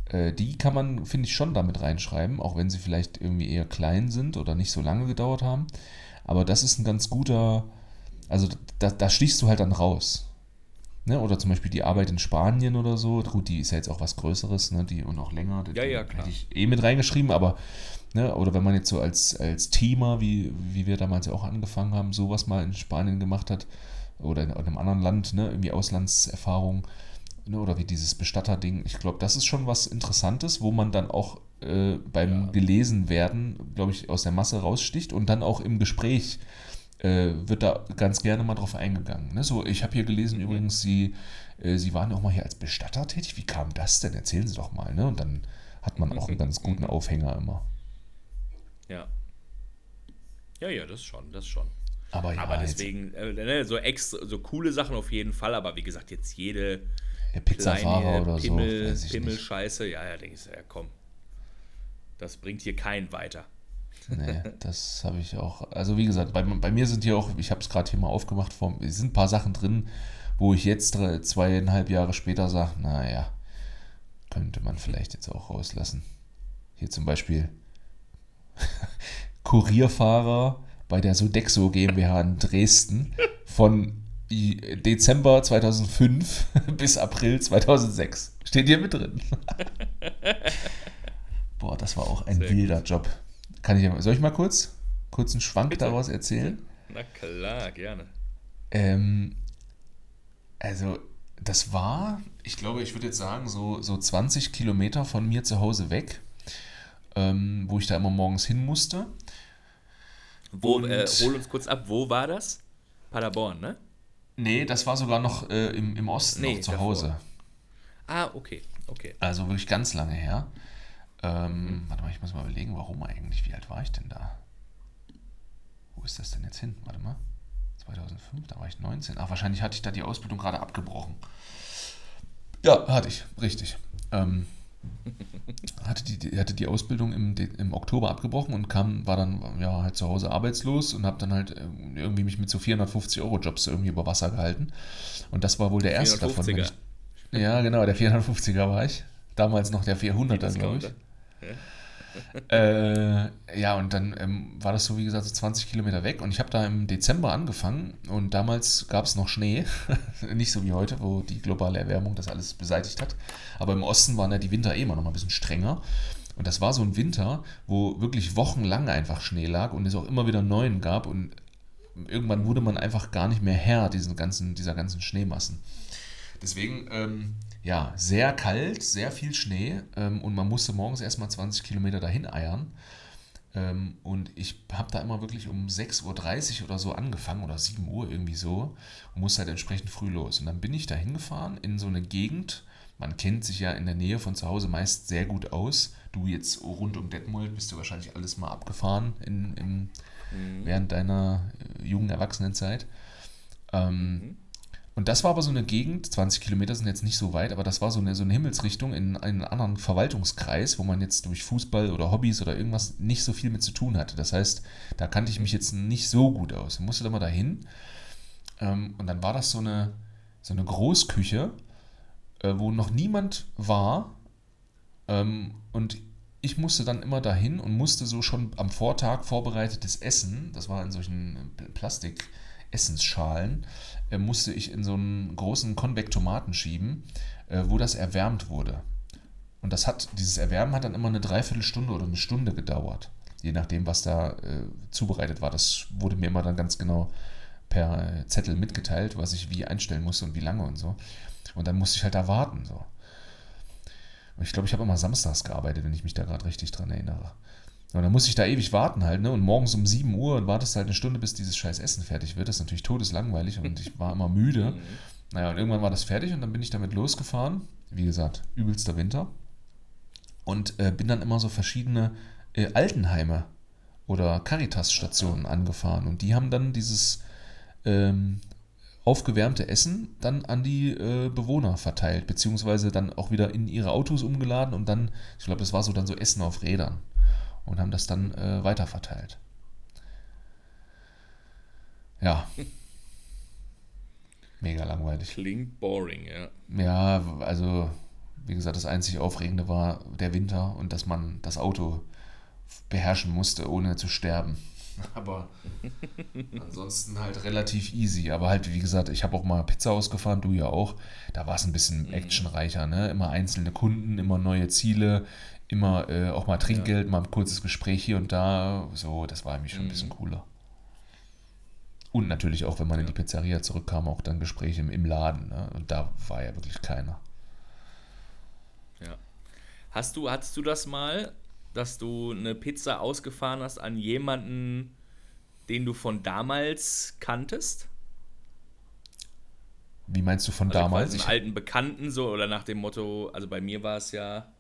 äh, die kann man, finde ich, schon damit reinschreiben, auch wenn sie vielleicht irgendwie eher klein sind oder nicht so lange gedauert haben. Aber das ist ein ganz guter, also da, da stichst du halt dann raus. Ne? Oder zum Beispiel die Arbeit in Spanien oder so. Gut, die ist ja jetzt auch was Größeres, ne? die und auch länger. Die, Ja, ja, klar. Hätte ich eh mit reingeschrieben, aber, ne? oder wenn man jetzt so als, als Teamer, wie, wie wir damals ja auch angefangen haben, sowas mal in Spanien gemacht hat, oder in einem anderen Land, ne? irgendwie Auslandserfahrung, ne? oder wie dieses Bestatter-Ding. Ich glaube, das ist schon was Interessantes, wo man dann auch äh, beim Ja. gelesen werden, glaube ich, aus der Masse raussticht und dann auch im Gespräch äh, wird da ganz gerne mal drauf eingegangen. Ne? So, ich habe hier gelesen übrigens, Sie, äh, Sie waren auch mal hier als Bestatter tätig. Wie kam das denn? Erzählen Sie doch mal. Ne? Und dann hat man auch einen ganz guten Aufhänger immer. Ja. Ja, ja, das schon, das schon. Aber ja, aber deswegen, äh, ne, so extra, so coole Sachen auf jeden Fall, aber wie gesagt, jetzt jede der Pizzafahrer oder Pimmel, so. Pimmelscheiße, ja, ja, denke ich, ja, komm. Das bringt hier keinen weiter. Nee, das habe ich auch. Also wie gesagt, bei, bei mir sind hier auch, ich habe es gerade hier mal aufgemacht, es sind ein paar Sachen drin, wo ich jetzt zweieinhalb Jahre später sage, naja, könnte man vielleicht jetzt auch rauslassen. Hier zum Beispiel Kurierfahrer bei der Sodexo GmbH in Dresden von Dezember 2005 bis April 2006. Steht hier mit drin. Boah, das war auch ein Sehr wilder Job. Kann ich, soll ich mal kurz, kurz einen Schwank Bitte. daraus erzählen? Na klar, gerne. Ähm, also, das war, ich glaube, ich würde jetzt sagen, so, so 20 Kilometer von mir zu Hause weg, ähm, wo ich da immer morgens hin musste. Wo, äh, hol uns kurz ab, wo war das? Paderborn, ne? Nee, das war sogar noch äh, im, im Osten, Nee, noch zu davor. Hause. Ah, okay, okay. Also wirklich ganz lange her. Ähm, Warte mal, ich muss mal überlegen, warum eigentlich. Wie alt war ich denn da? Wo ist das denn jetzt hin? Warte mal. 2005, da war ich 19. Ach, wahrscheinlich hatte ich da die Ausbildung gerade abgebrochen. Ja, hatte ich, richtig. Ähm, hatte, die, hatte die Ausbildung im, im Oktober abgebrochen und kam, war dann ja, halt zu Hause arbeitslos und habe dann halt äh, irgendwie mich mit so 450 Euro Jobs irgendwie über Wasser gehalten. Und das war wohl der erste davon. wenn 450er. Ich, ja, genau, der 450er war ich. Damals noch der 400er, glaube ich. Äh, ja, und dann ähm, war das so, wie gesagt, so 20 Kilometer weg. Und ich habe da im Dezember angefangen und damals gab es noch Schnee. Nicht so wie heute, wo die globale Erwärmung das alles beseitigt hat. Aber im Osten waren ja die Winter eh immer noch mal ein bisschen strenger. Und das war so ein Winter, wo wirklich wochenlang einfach Schnee lag und es auch immer wieder neuen gab. Und irgendwann wurde man einfach gar nicht mehr Herr diesen ganzen, dieser ganzen Schneemassen. Deswegen, ähm, ja, sehr kalt, sehr viel Schnee ähm, und man musste morgens erstmal 20 Kilometer dahin eiern. Ähm, und ich habe da immer wirklich um 6.30 Uhr oder so angefangen oder 7 Uhr irgendwie so und musste halt entsprechend früh los. Und dann bin ich da hingefahren in so eine Gegend. Man kennt sich ja in der Nähe von zu Hause meist sehr gut aus. Du jetzt rund um Detmold bist du wahrscheinlich alles mal abgefahren in, in, mhm. während deiner äh, jungen Erwachsenenzeit. Ähm, mhm. Und das war aber so eine Gegend, 20 Kilometer sind jetzt nicht so weit, aber das war so eine, so eine Himmelsrichtung in einen anderen Verwaltungskreis, wo man jetzt durch Fußball oder Hobbys oder irgendwas nicht so viel mit zu tun hatte. Das heißt, da kannte ich mich jetzt nicht so gut aus. Ich musste da mal dahin. Ähm, und dann war das so eine, so eine Großküche, äh, wo noch niemand war. Ähm, und ich musste dann immer dahin und musste so schon am Vortag vorbereitetes Essen, das war in solchen Plastik-Essensschalen, äh, musste ich in so einen großen Konvektomaten schieben, äh, wo das erwärmt wurde. Und das hat, dieses Erwärmen hat dann immer eine Dreiviertelstunde oder eine Stunde gedauert. Je nachdem, was da äh, zubereitet war. Das wurde mir immer dann ganz genau per Zettel mitgeteilt, was ich wie einstellen musste und wie lange und so. Und dann musste ich halt da warten. So. Und ich glaube, ich habe immer samstags gearbeitet, wenn ich mich da gerade richtig dran erinnere. Und dann muss ich da ewig warten halt, ne? Und morgens um 7 Uhr und wartest halt eine Stunde, bis dieses scheiß Essen fertig wird. Das ist natürlich todeslangweilig und ich war immer müde. Mhm. Naja, und irgendwann war das fertig und dann bin ich damit losgefahren. Wie gesagt, übelster Winter. Und äh, bin dann immer so verschiedene äh, Altenheime oder Caritas-Stationen angefahren. Und die haben dann dieses ähm, aufgewärmte Essen dann an die äh, Bewohner verteilt, beziehungsweise dann auch wieder in ihre Autos umgeladen und dann, ich glaube, das war so dann so Essen auf Rädern und haben das dann äh, weiterverteilt. Ja. Mega langweilig. Klingt boring, ja. Ja, also, wie gesagt, das einzig Aufregende war der Winter und dass man das Auto beherrschen musste, ohne zu sterben. Aber ansonsten halt relativ easy. Aber halt, wie gesagt, ich habe auch mal Pizza ausgefahren, du ja auch. Da war es ein bisschen mhm. actionreicher, ne? Immer einzelne Kunden, immer neue Ziele, immer äh, auch mal Trinkgeld, ja. mal ein kurzes Gespräch hier und da. So, das war irgendwie schon mhm. ein bisschen cooler. Und natürlich auch, wenn man ja. in die Pizzeria zurückkam, auch dann Gespräche im, im Laden. Ne? Und da war ja wirklich keiner. Ja. Hast du, hattest du das mal, dass du eine Pizza ausgefahren hast an jemanden, den du von damals kanntest? Wie meinst du von also damals? Einen alten Bekannten so oder nach dem Motto, also bei mir war es ja,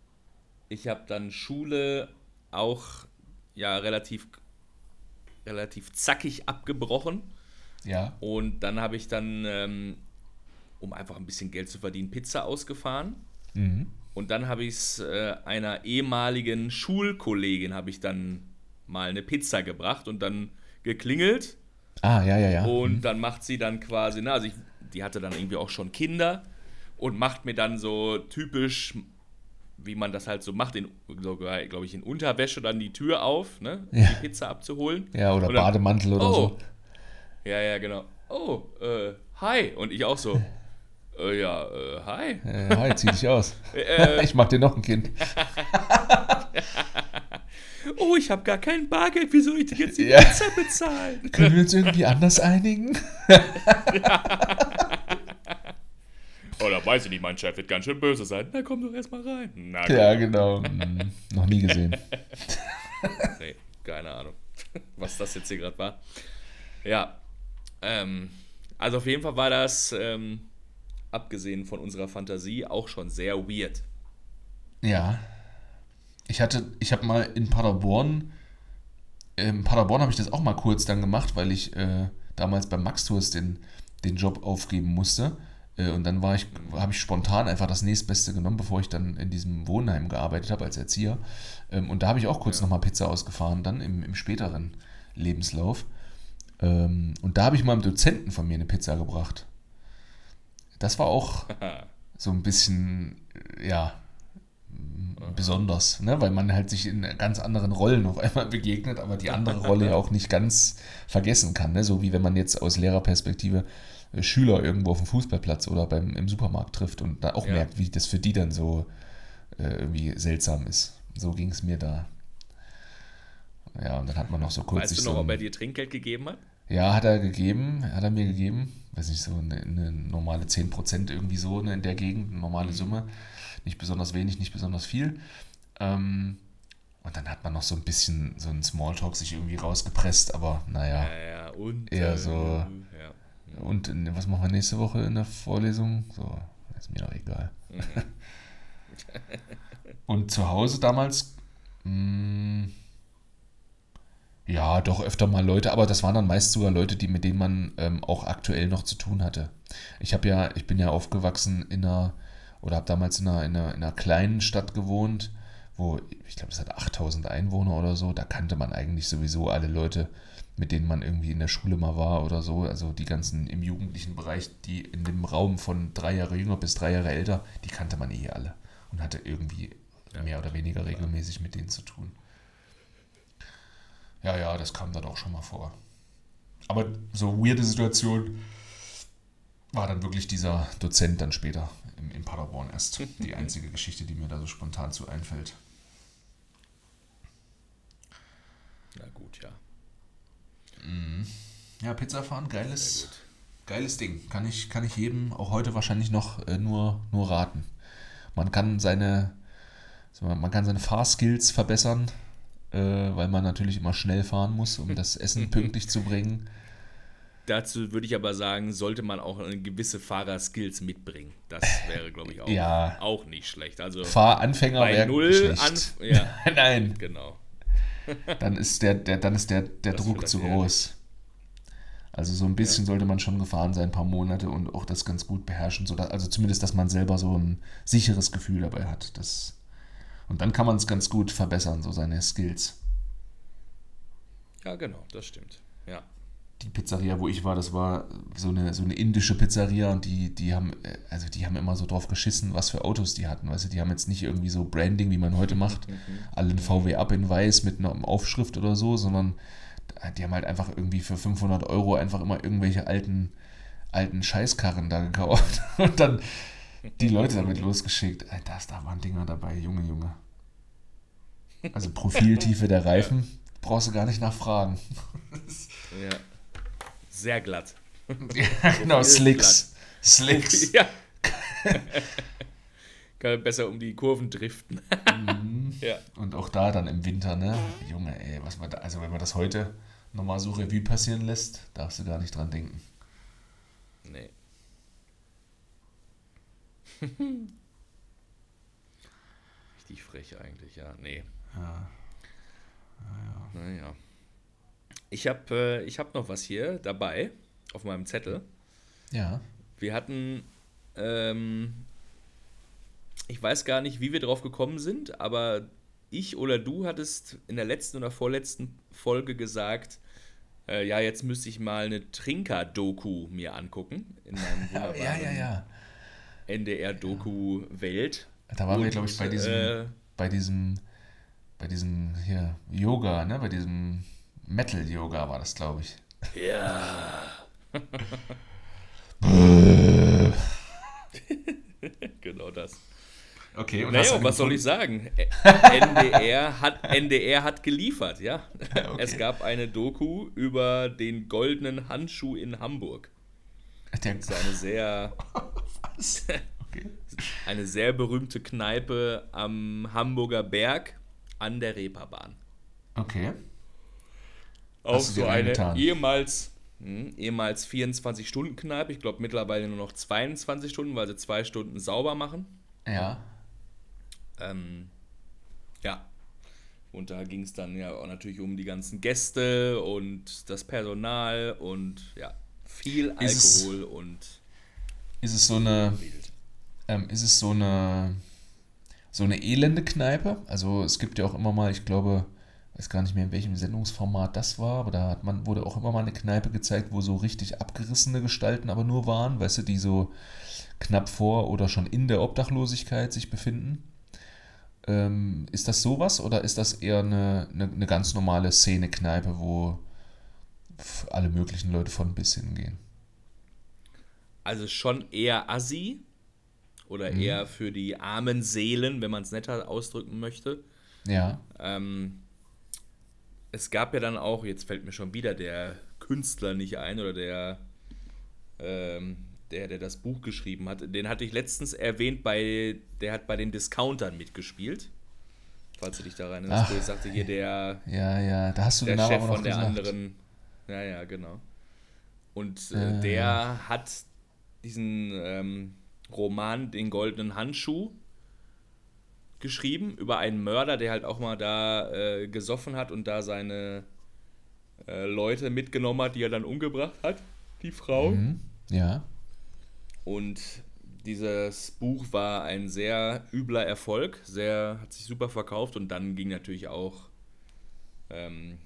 ich habe dann Schule auch ja relativ relativ zackig abgebrochen. Ja. Und dann habe ich dann, ähm, um einfach ein bisschen Geld zu verdienen, Pizza ausgefahren. Mhm. Und dann habe ich es äh, einer ehemaligen Schulkollegin habe ich dann mal eine Pizza gebracht und dann geklingelt. Ah, ja, ja, ja. Und mhm. dann macht sie dann quasi, na, also ich, die hatte dann irgendwie auch schon Kinder und macht mir dann so typisch wie man das halt so macht, in, sogar, glaube ich, in Unterwäsche dann die Tür auf, ne? Ja. Die Pizza abzuholen. Ja, oder dann, Bademantel oder oh, so. Ja, ja, genau. Oh, äh, hi. Und ich auch so. äh, ja, äh, hi. Äh, hi, zieh dich aus. Äh, ich mach dir noch ein Kind. oh, ich habe gar kein Bargeld. Wie soll ich dir jetzt die ja. Pizza bezahlen? Können wir uns irgendwie anders einigen? Oder weiß ich nicht, mein Chef wird ganz schön böse sein. Na komm doch erstmal rein. Na, ja, genau. Hm, noch nie gesehen. nee, keine Ahnung, was das jetzt hier gerade war. Ja, ähm, also auf jeden Fall war das, ähm, abgesehen von unserer Fantasie, auch schon sehr weird. Ja. Ich hatte, ich habe mal in Paderborn, in Paderborn habe ich das auch mal kurz dann gemacht, weil ich äh, damals beim Max Tours den, den Job aufgeben musste. Äh, und dann war ich, habe ich spontan einfach das nächstbeste genommen, bevor ich dann in diesem Wohnheim gearbeitet habe als Erzieher. Ähm, und da habe ich auch kurz ja. nochmal Pizza ausgefahren, dann im, im späteren Lebenslauf. Ähm, und da habe ich mal einem Dozenten von mir eine Pizza gebracht. Das war auch so ein bisschen, ja, besonders, ne? weil man halt sich in ganz anderen Rollen auf einmal begegnet, aber die andere Rolle auch nicht ganz vergessen kann. Ne? So wie wenn man jetzt aus Lehrerperspektive äh, Schüler irgendwo auf dem Fußballplatz oder beim, im Supermarkt trifft und da auch Ja. merkt, wie das für die dann so äh, irgendwie seltsam ist. So ging es mir da. Ja, und dann hat man noch so kurz Weißt sich du noch, so ob ein- er dir Trinkgeld gegeben hat? ja, hat er gegeben, hat er mir gegeben. Weiß nicht, so eine, eine normale 10% irgendwie so ne, in der Gegend, eine normale Summe. Nicht besonders wenig, nicht besonders viel. Ähm, und dann hat man noch so ein bisschen so ein Smalltalk sich irgendwie rausgepresst, aber naja. Ja, ja, und. Eher äh, so- Ja. Und in, was machen wir nächste Woche in der Vorlesung? So, ist mir doch egal. und zu Hause damals, mh, ja, doch öfter mal Leute, aber das waren dann meist sogar Leute, die, mit denen man ähm, auch aktuell noch zu tun hatte. Ich habe ja, ich bin ja aufgewachsen in einer, oder habe damals in einer, in, einer, in einer kleinen Stadt gewohnt, wo, ich glaube, es hat 8000 Einwohner oder so, da kannte man eigentlich sowieso alle Leute, mit denen man irgendwie in der Schule mal war oder so, also die ganzen im jugendlichen Bereich, die in dem Raum von drei Jahre jünger bis drei Jahre älter, die kannte man eh alle und hatte irgendwie Ja, mehr oder weniger regelmäßig mit denen zu tun. Ja, ja, das kam dann auch schon mal vor. Aber so weirde Situation war dann wirklich dieser Dozent dann später in, in Paderborn erst. Die einzige Geschichte, die mir da so spontan zu einfällt. Na gut, ja. Ja, Pizza fahren, Sehr geiles, geiles Ding. Kann ich, kann ich jedem auch heute wahrscheinlich noch äh, nur, nur raten. Man kann seine, man kann seine Fahrskills verbessern, äh, weil man natürlich immer schnell fahren muss, um das Essen pünktlich zu bringen. Dazu würde ich aber sagen, sollte man auch eine gewisse Fahrerskills mitbringen. Das wäre, glaube ich, auch, Ja. auch nicht schlecht. Also Fahranfänger bei null schlecht. an. Ja, Nein, genau. Dann ist der, der, dann ist der, der Das Druck zu groß. Also so ein bisschen sollte man schon gefahren sein, ein paar Monate und auch das ganz gut beherrschen, so dass, also zumindest, dass man selber so ein sicheres Gefühl dabei hat. Das, und dann kann man es ganz gut verbessern, so seine Skills. Ja, genau, das stimmt. Ja. Die Pizzeria, wo ich war, das war so eine, so eine indische Pizzeria und die, die haben, äh, also die haben immer so drauf geschissen, was für Autos die hatten. Weißt du, die haben jetzt nicht irgendwie so Branding, wie man heute macht, alle ein VW Up in weiß mit einer Aufschrift oder so, sondern die haben halt einfach irgendwie für 500 Euro einfach immer irgendwelche alten, alten Scheißkarren da gekauft und dann die Leute damit losgeschickt. Alter, das, da waren Dinger dabei, Junge, Junge. Also Profiltiefe der Reifen, brauchst du gar nicht nachfragen. ja. Sehr glatt. Ja, genau, Slicks. Slicks. Ja. Kann besser um die Kurven driften. ja. Und auch da dann im Winter, ne? Junge, ey, was man da, also wenn man das heute nochmal so Revue passieren lässt, darfst du gar nicht dran denken. Nee. Richtig frech eigentlich, ja. Nee. Ja. Naja. Ich habe äh, ich hab noch was hier dabei auf meinem Zettel. Ja. Wir hatten, ähm, ich weiß gar nicht, wie wir drauf gekommen sind, aber ich oder du hattest in der letzten oder vorletzten Folge gesagt, äh, ja, jetzt müsste ich mal eine Trinker-Doku mir angucken in meinem Ja, wunderbaren ja, ja, ja. NDR-Doku-Welt. Da waren wir, glaube ich, bei diesem, äh, bei diesem, bei diesem hier Yoga, ne? Bei diesem Metal-Yoga war das, glaube ich. Ja. genau das. Okay, und Naja, was soll ich sagen? NDR hat, NDR hat geliefert, ja. Okay. Es gab eine Doku über den goldenen Handschuh in Hamburg. Der, Das ist eine sehr, was? Okay. eine sehr berühmte Kneipe am Hamburger Berg an der Reeperbahn. Okay. Dir so eine reingetan? ehemals, hm, ehemals 24-Stunden-Kneipe. Ich glaube mittlerweile nur noch 22 Stunden, weil sie zwei Stunden sauber machen. Ja. Ähm, ja. Und da ging es dann ja auch natürlich um die ganzen Gäste und das Personal und ja, viel Ist es- Alkohol und Ist es so eine, ähm, ist es so eine, so eine elende Kneipe? Also es gibt ja auch immer mal, ich glaube, weiß gar nicht mehr in welchem Sendungsformat das war, aber da hat man, wurde auch immer mal eine Kneipe gezeigt, wo so richtig abgerissene Gestalten aber nur waren, weißt du, die so knapp vor oder schon in der Obdachlosigkeit sich befinden. Ähm, ist das sowas oder ist das eher eine, eine, eine ganz normale Szene-Kneipe, wo alle möglichen Leute von bis hingehen? Also schon eher assi oder mhm. eher für die armen Seelen, wenn man es netter ausdrücken möchte. Ja. Ähm, es gab ja dann auch, jetzt fällt mir schon wieder der Künstler nicht ein oder der, ähm, der, der das Buch geschrieben hat. Den hatte ich letztens erwähnt, bei, der hat bei den Discountern mitgespielt. Falls du dich da rein erinnerst, ich sagte hier der. Ja, ja, da hast du der den Chef von der gesagt. anderen. Ja, ja, genau. Und äh, äh. der hat diesen ähm, Roman Den goldenen Handschuh geschrieben über einen Mörder, der halt auch mal da äh, gesoffen hat und da seine äh, Leute mitgenommen hat, die er dann umgebracht hat, die Frau. Mhm. Ja. Und dieses Buch war ein sehr übler Erfolg, sehr, hat sich super verkauft und dann ging natürlich auch ähm,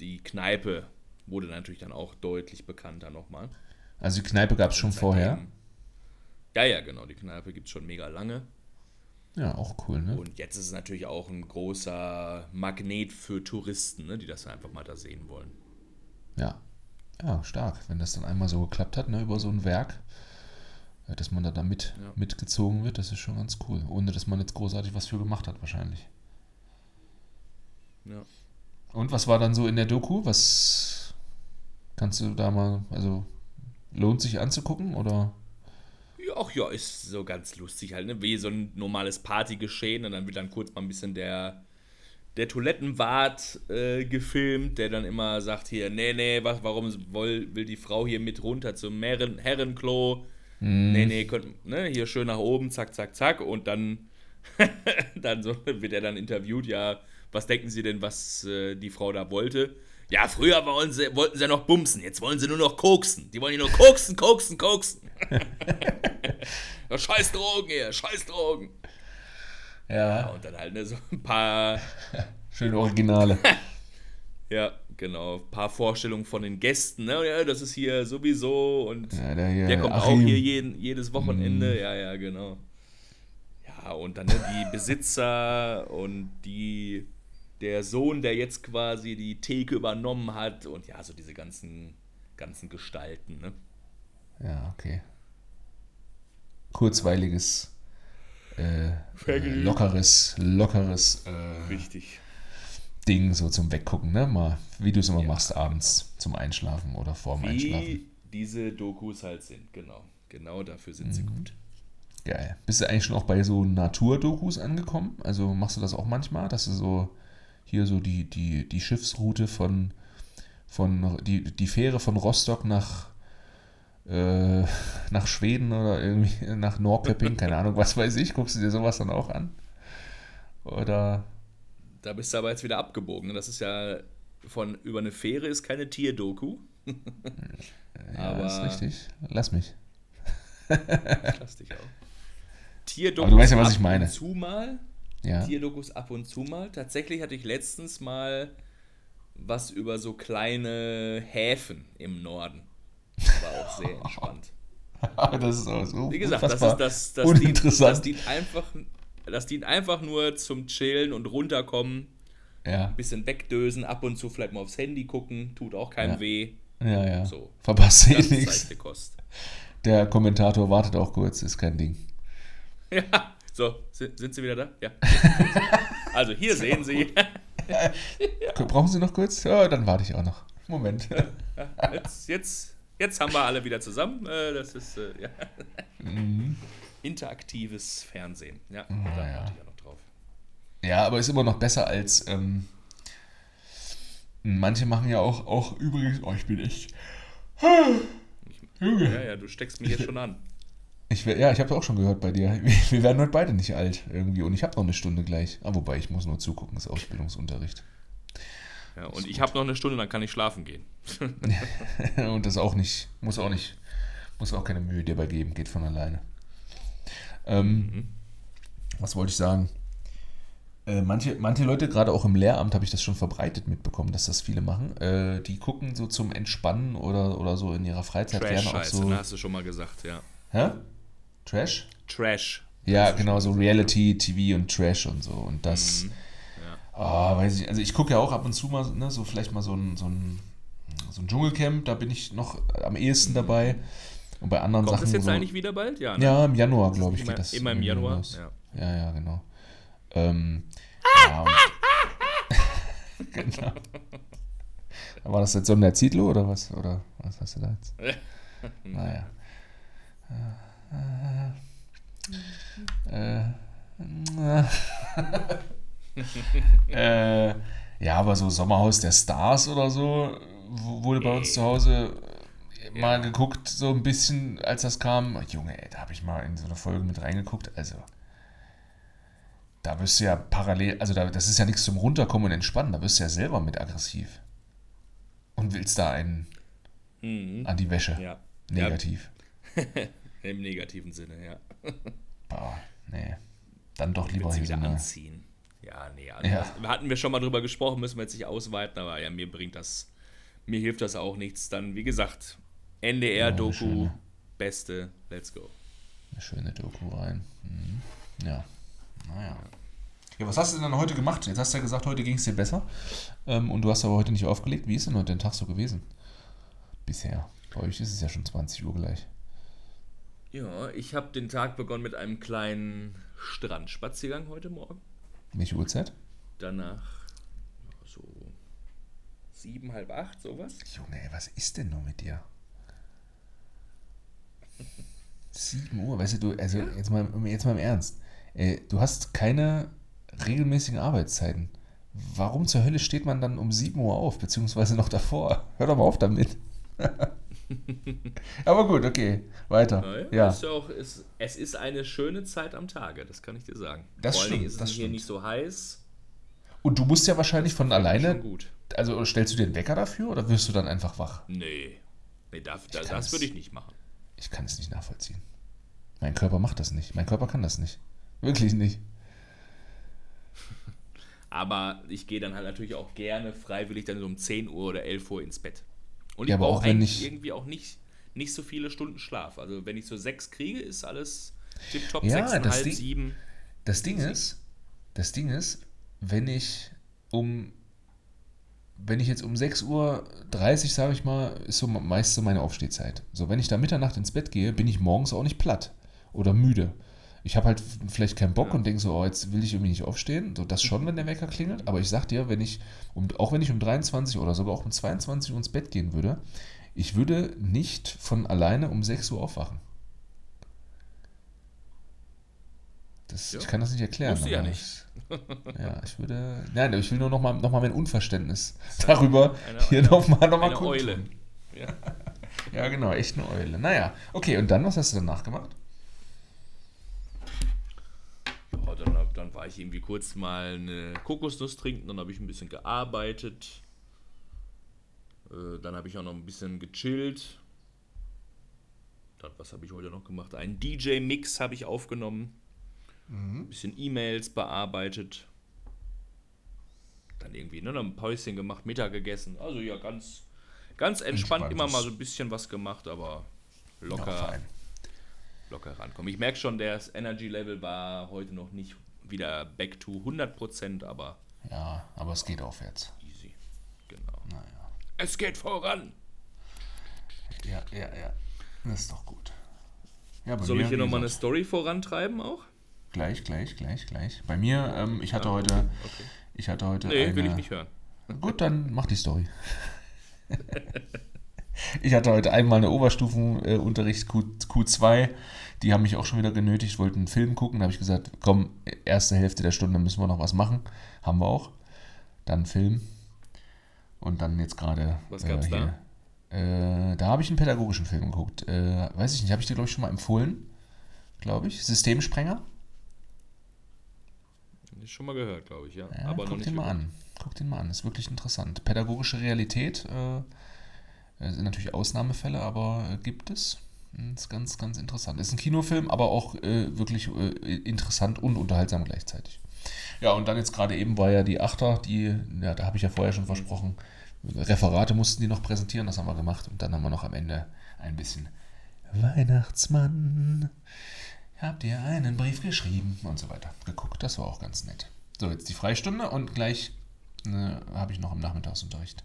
die Kneipe wurde natürlich dann auch deutlich bekannter nochmal. Also die Kneipe gab es schon vorher? Ja, ja, genau, die Kneipe gibt es schon mega lange. Ja, auch cool, ne? Und jetzt ist es natürlich auch ein großer Magnet für Touristen, ne, die das einfach mal da sehen wollen. Ja. Ja, stark. Wenn das dann einmal so geklappt hat, ne, über so ein Werk, dass man da, da mit, ja. mitgezogen wird, das ist schon ganz cool. Ohne dass man jetzt großartig was für gemacht hat, wahrscheinlich. Ja. Und was war dann so in der Doku? Was kannst du da mal, also lohnt sich anzugucken oder? Ach ja, ist so ganz lustig halt, ne? Wie so ein normales Partygeschehen und dann wird dann kurz mal ein bisschen der, der Toilettenwart äh, gefilmt, der dann immer sagt hier, nee, nee, was, warum will, will die Frau hier mit runter zum Herren, Herrenklo? Mm. Nee, nee, könnt, ne, hier schön nach oben, zack, zack, zack und dann, dann so wird er dann interviewt, ja, was denken Sie denn, was äh, die Frau da wollte? Ja, früher wollen sie, wollten sie ja noch bumsen, jetzt wollen sie nur noch koksen. Die wollen hier nur koksen, koksen, koksen. ja, scheiß Drogen hier, scheiß Drogen. Ja. ja. Und dann halt ne, so ein paar. Schöne Originale. ja, genau. Ein paar Vorstellungen von den Gästen. Ne? Ja, das ist hier sowieso und ja, der, hier, der, kommt Achim. auch hier jeden, jedes Wochenende. Mm. Ja, ja, genau. Ja, und dann ne, die Besitzer und die der Sohn, der jetzt quasi die Theke übernommen hat und ja, so diese ganzen, ganzen Gestalten, ne? Ja, okay. Kurzweiliges, äh, äh, lockeres, lockeres äh, Richtig. Ding so zum Weggucken, ne? Mal, wie du es immer ja, machst, abends zum Einschlafen oder vorm wie Einschlafen. diese Dokus halt sind, genau. Genau dafür sind mhm. sie gut. Geil. Bist du eigentlich schon auch bei so Naturdokus angekommen? Also machst du das auch manchmal, dass du so hier so die, die, die Schiffsroute von, von die, die Fähre von Rostock nach, äh, nach Schweden oder irgendwie nach Norrköping, keine Ahnung, was weiß ich. Guckst du dir sowas dann auch an? Oder. Da bist du aber jetzt wieder abgebogen. Das ist ja von über eine Fähre ist keine Tierdoku. ja, aber ist richtig. Lass mich. Lass dich auch. Tierdoku. Aber du weißt ja, was ich meine. Zumal ja. Tierdokus ab und zu mal. Tatsächlich hatte ich letztens mal was über so kleine Häfen im Norden. War auch sehr entspannt. das ist auch so. Wie gesagt, das, ist, das, das, dient, das, dient einfach, das dient einfach nur zum Chillen und runterkommen. Ja. Ein bisschen wegdösen, ab und zu vielleicht mal aufs Handy gucken, tut auch keinem ja. weh. Ja, ja. So. Verpasst eh nichts. Der Kommentator wartet auch kurz, ist kein Ding. Ja, so, sind, sind Sie wieder da? Ja. Also hier sehen Sie. Brauchen Sie noch kurz? Ja, dann warte ich auch noch. Moment. Jetzt, jetzt, jetzt haben wir alle wieder zusammen. Äh, das ist äh, ja. mhm. interaktives Fernsehen. Ja, da ja. warte ich ja noch drauf. Ja, aber ist immer noch besser als. Ähm, manche machen ja auch, auch übrigens. Oh, ich bin echt. Ja, ja, du steckst mich jetzt schon an. Ich, ja, ich habe auch schon gehört bei dir. Wir werden heute beide nicht alt irgendwie und ich habe noch eine Stunde gleich. Ah, wobei, ich muss nur zugucken, das ist Ausbildungsunterricht. Ja, und ich habe noch eine Stunde, dann kann ich schlafen gehen. und das auch nicht, muss auch nicht, muss auch keine Mühe dir bei geben, geht von alleine. Ähm, mhm. Was wollte ich sagen? Äh, manche, manche Leute, gerade auch im Lehramt, habe ich das schon verbreitet mitbekommen, dass das viele machen. Äh, die gucken so zum Entspannen oder, oder so in ihrer Freizeit Trash gerne auch so. Ne, hast du schon mal gesagt, ja. Hä? Trash? Trash. Ja, genau, so Reality, TV und Trash und so. Und das, Mhm. ah, weiß ich, also ich gucke ja auch ab und zu mal, ne, so vielleicht mal so ein, so ein, so ein Dschungelcamp, da bin ich noch am ehesten dabei. Und bei anderen Kommt Sachen das jetzt so, eigentlich wieder bald? Ja, ne? Ja, im Januar, ist glaube ich, immer, geht das. Immer im Januar. Ja. Ja, ja, genau. Ähm, ja, genau. War das jetzt so ein Erzitlo oder was? Oder was hast du da jetzt? Naja. Äh, äh, ja, aber so Sommerhaus der Stars oder so wurde bei uns zu Hause mal geguckt, so ein bisschen, als das kam. Junge, ey, da habe ich mal in so eine Folge mit reingeguckt. Also, da wirst du ja parallel, also da, das ist ja nichts zum Runterkommen und Entspannen, da wirst du ja selber mit aggressiv. Und willst da einen Mhm. an die Wäsche. Ja. Negativ. Im negativen Sinne, ja. Boah, nee. Dann doch lieber du wieder anziehen. Ja, nee, also Ja. hatten wir schon mal drüber gesprochen, müssen wir jetzt nicht ausweiten, aber ja, mir bringt das, mir hilft das auch nichts. Dann, wie gesagt, NDR-Doku, schöne. beste, let's go. Eine schöne Doku rein. Mhm. Ja. Naja. Ja, was hast du denn dann heute gemacht? Jetzt hast du ja gesagt, heute ging es dir besser. Ähm, und du hast aber heute nicht aufgelegt. Wie ist denn heute der Tag so gewesen? Bisher. Bei euch ist es ja schon 20 Uhr gleich. Ja, ich habe den Tag begonnen mit einem kleinen Strandspaziergang heute Morgen. Welche Uhrzeit? Danach ja, so sieben, halb acht, sowas. Junge, ey, was ist denn nur mit dir? 7 Uhr, weißt du, du also jetzt mal, jetzt mal im Ernst. Äh, du hast keine regelmäßigen Arbeitszeiten. Warum zur Hölle steht man dann um 7 Uhr auf, beziehungsweise noch davor? Hör doch mal auf damit. Aber gut, okay, weiter. Naja, Ja, Ist ja auch, ist, es ist eine schöne Zeit am Tage, das kann ich dir sagen. Das Vor stimmt, ist es das hier stimmt. nicht so heiß. und du musst ja wahrscheinlich von Schon alleine, gut. also stellst du dir einen Wecker dafür oder wirst du dann einfach wach? Nee. Nee, da, kann das es- würde ich nicht machen. Ich kann es nicht nachvollziehen. Mein Körper macht das nicht. Mein Körper kann das nicht. Wirklich nicht. Aber ich gehe dann halt natürlich auch gerne freiwillig dann so um 10 Uhr oder 11 Uhr ins Bett. Und Ja, ich aber brauche eigentlich ich- irgendwie auch nicht, nicht so viele Stunden Schlaf. Also wenn ich so sechs kriege, ist alles tipptopp, Ja, sechseinhalb, das Ding- sieben. Das Ding ist, das Ding ist, wenn ich um, wenn ich jetzt um 6.30 Uhr, sage ich mal, ist so meist so meine Aufstehzeit. So, wenn ich da Mitternacht ins Bett gehe, bin ich morgens auch nicht platt oder müde. Ich habe halt vielleicht keinen Bock Ja. und denke so, oh, jetzt will ich irgendwie nicht aufstehen. So, das schon, wenn der Wecker klingelt. Aber ich sag dir, wenn ich, um, auch wenn ich um 23 oder sogar auch um 22 Uhr ins Bett gehen würde, ich würde nicht von alleine um 6 Uhr aufwachen. Das, Ja. Ich kann das nicht erklären. Musst du ja nicht. Ich, ja, ich würde. Nein, ich will nur nochmal noch mal mein Unverständnis darüber eine- hier eine- nochmal noch mal Eine kundtun. Eule. Ja. Ja, genau, echt eine Eule. Naja, okay, und dann, was hast du danach gemacht? Ja, dann, dann war ich irgendwie kurz mal eine Kokosnuss trinken, dann habe ich ein bisschen gearbeitet. Äh, dann habe ich auch noch ein bisschen gechillt. Dann, was habe ich heute noch gemacht? Einen DJ-Mix habe ich aufgenommen. Ein bisschen E-Mails bearbeitet. Dann irgendwie ne, noch ein Päuschen gemacht, Mittag gegessen. Also ja, ganz, ganz entspannt Entspanntes. immer mal so ein bisschen was gemacht, aber locker Ja, locker rankommen. Ich merke schon, das Energy Level war heute noch nicht wieder back to 100%, aber Ja, aber es geht aufwärts. easy. Genau. Naja. Es geht voran. Ja, ja, ja. Das ist doch gut. Ja, Soll ich hier nochmal eine Story vorantreiben auch? Gleich, gleich, gleich, gleich. Bei mir, ähm, ich hatte heute. Okay. Ich hatte heute. Nee, eine, will ich nicht hören. Gut, dann mach die Story. ich hatte heute einmal eine Oberstufenunterricht Q, Q2. Die haben mich auch schon wieder genötigt, wollten einen Film gucken. Da habe ich gesagt, komm, erste Hälfte der Stunde müssen wir noch was machen. Haben wir auch. Dann Film. Und dann jetzt gerade. Was gab's da? Äh, da habe ich einen pädagogischen Film geguckt. Äh, weiß ich nicht, habe ich dir, glaube ich, schon mal empfohlen. Glaube ich. Systemsprenger. Ich schon mal gehört, glaube ich, ja. Ja, Aber guck den mal an. Guck den mal an. Ist wirklich interessant. Pädagogische Realität äh, äh, sind natürlich Ausnahmefälle, aber äh, gibt es. Hm, Ist ganz, ganz interessant. Ist ein Kinofilm, aber auch äh, wirklich äh, interessant und unterhaltsam gleichzeitig. Ja, und dann jetzt gerade eben war ja die Achter, die, ja, da habe ich ja vorher schon versprochen, Referate mussten die noch präsentieren, das haben wir gemacht. Und dann haben wir noch am Ende ein bisschen Weihnachtsmann. Habt ihr einen Brief geschrieben und so weiter geguckt. Das war auch ganz nett. So, jetzt die Freistunde und gleich ne, habe ich noch im Nachmittagsunterricht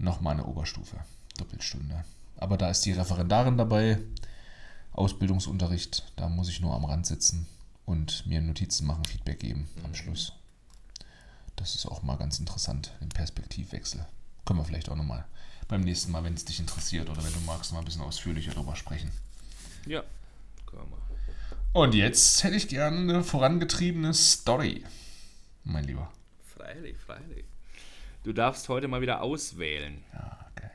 nochmal eine Oberstufe, Doppelstunde. Aber da ist die Referendarin dabei, Ausbildungsunterricht, da muss ich nur am Rand sitzen und mir Notizen machen, Feedback geben am Schluss. Das ist auch mal ganz interessant, den Perspektivwechsel. Können wir vielleicht auch nochmal beim nächsten Mal, wenn es dich interessiert oder wenn du magst, mal ein bisschen ausführlicher darüber sprechen. Ja, können wir. Und jetzt hätte ich gerne eine vorangetriebene Story, mein Lieber. Freilich, freilich. Du darfst heute mal wieder auswählen. Ja, okay.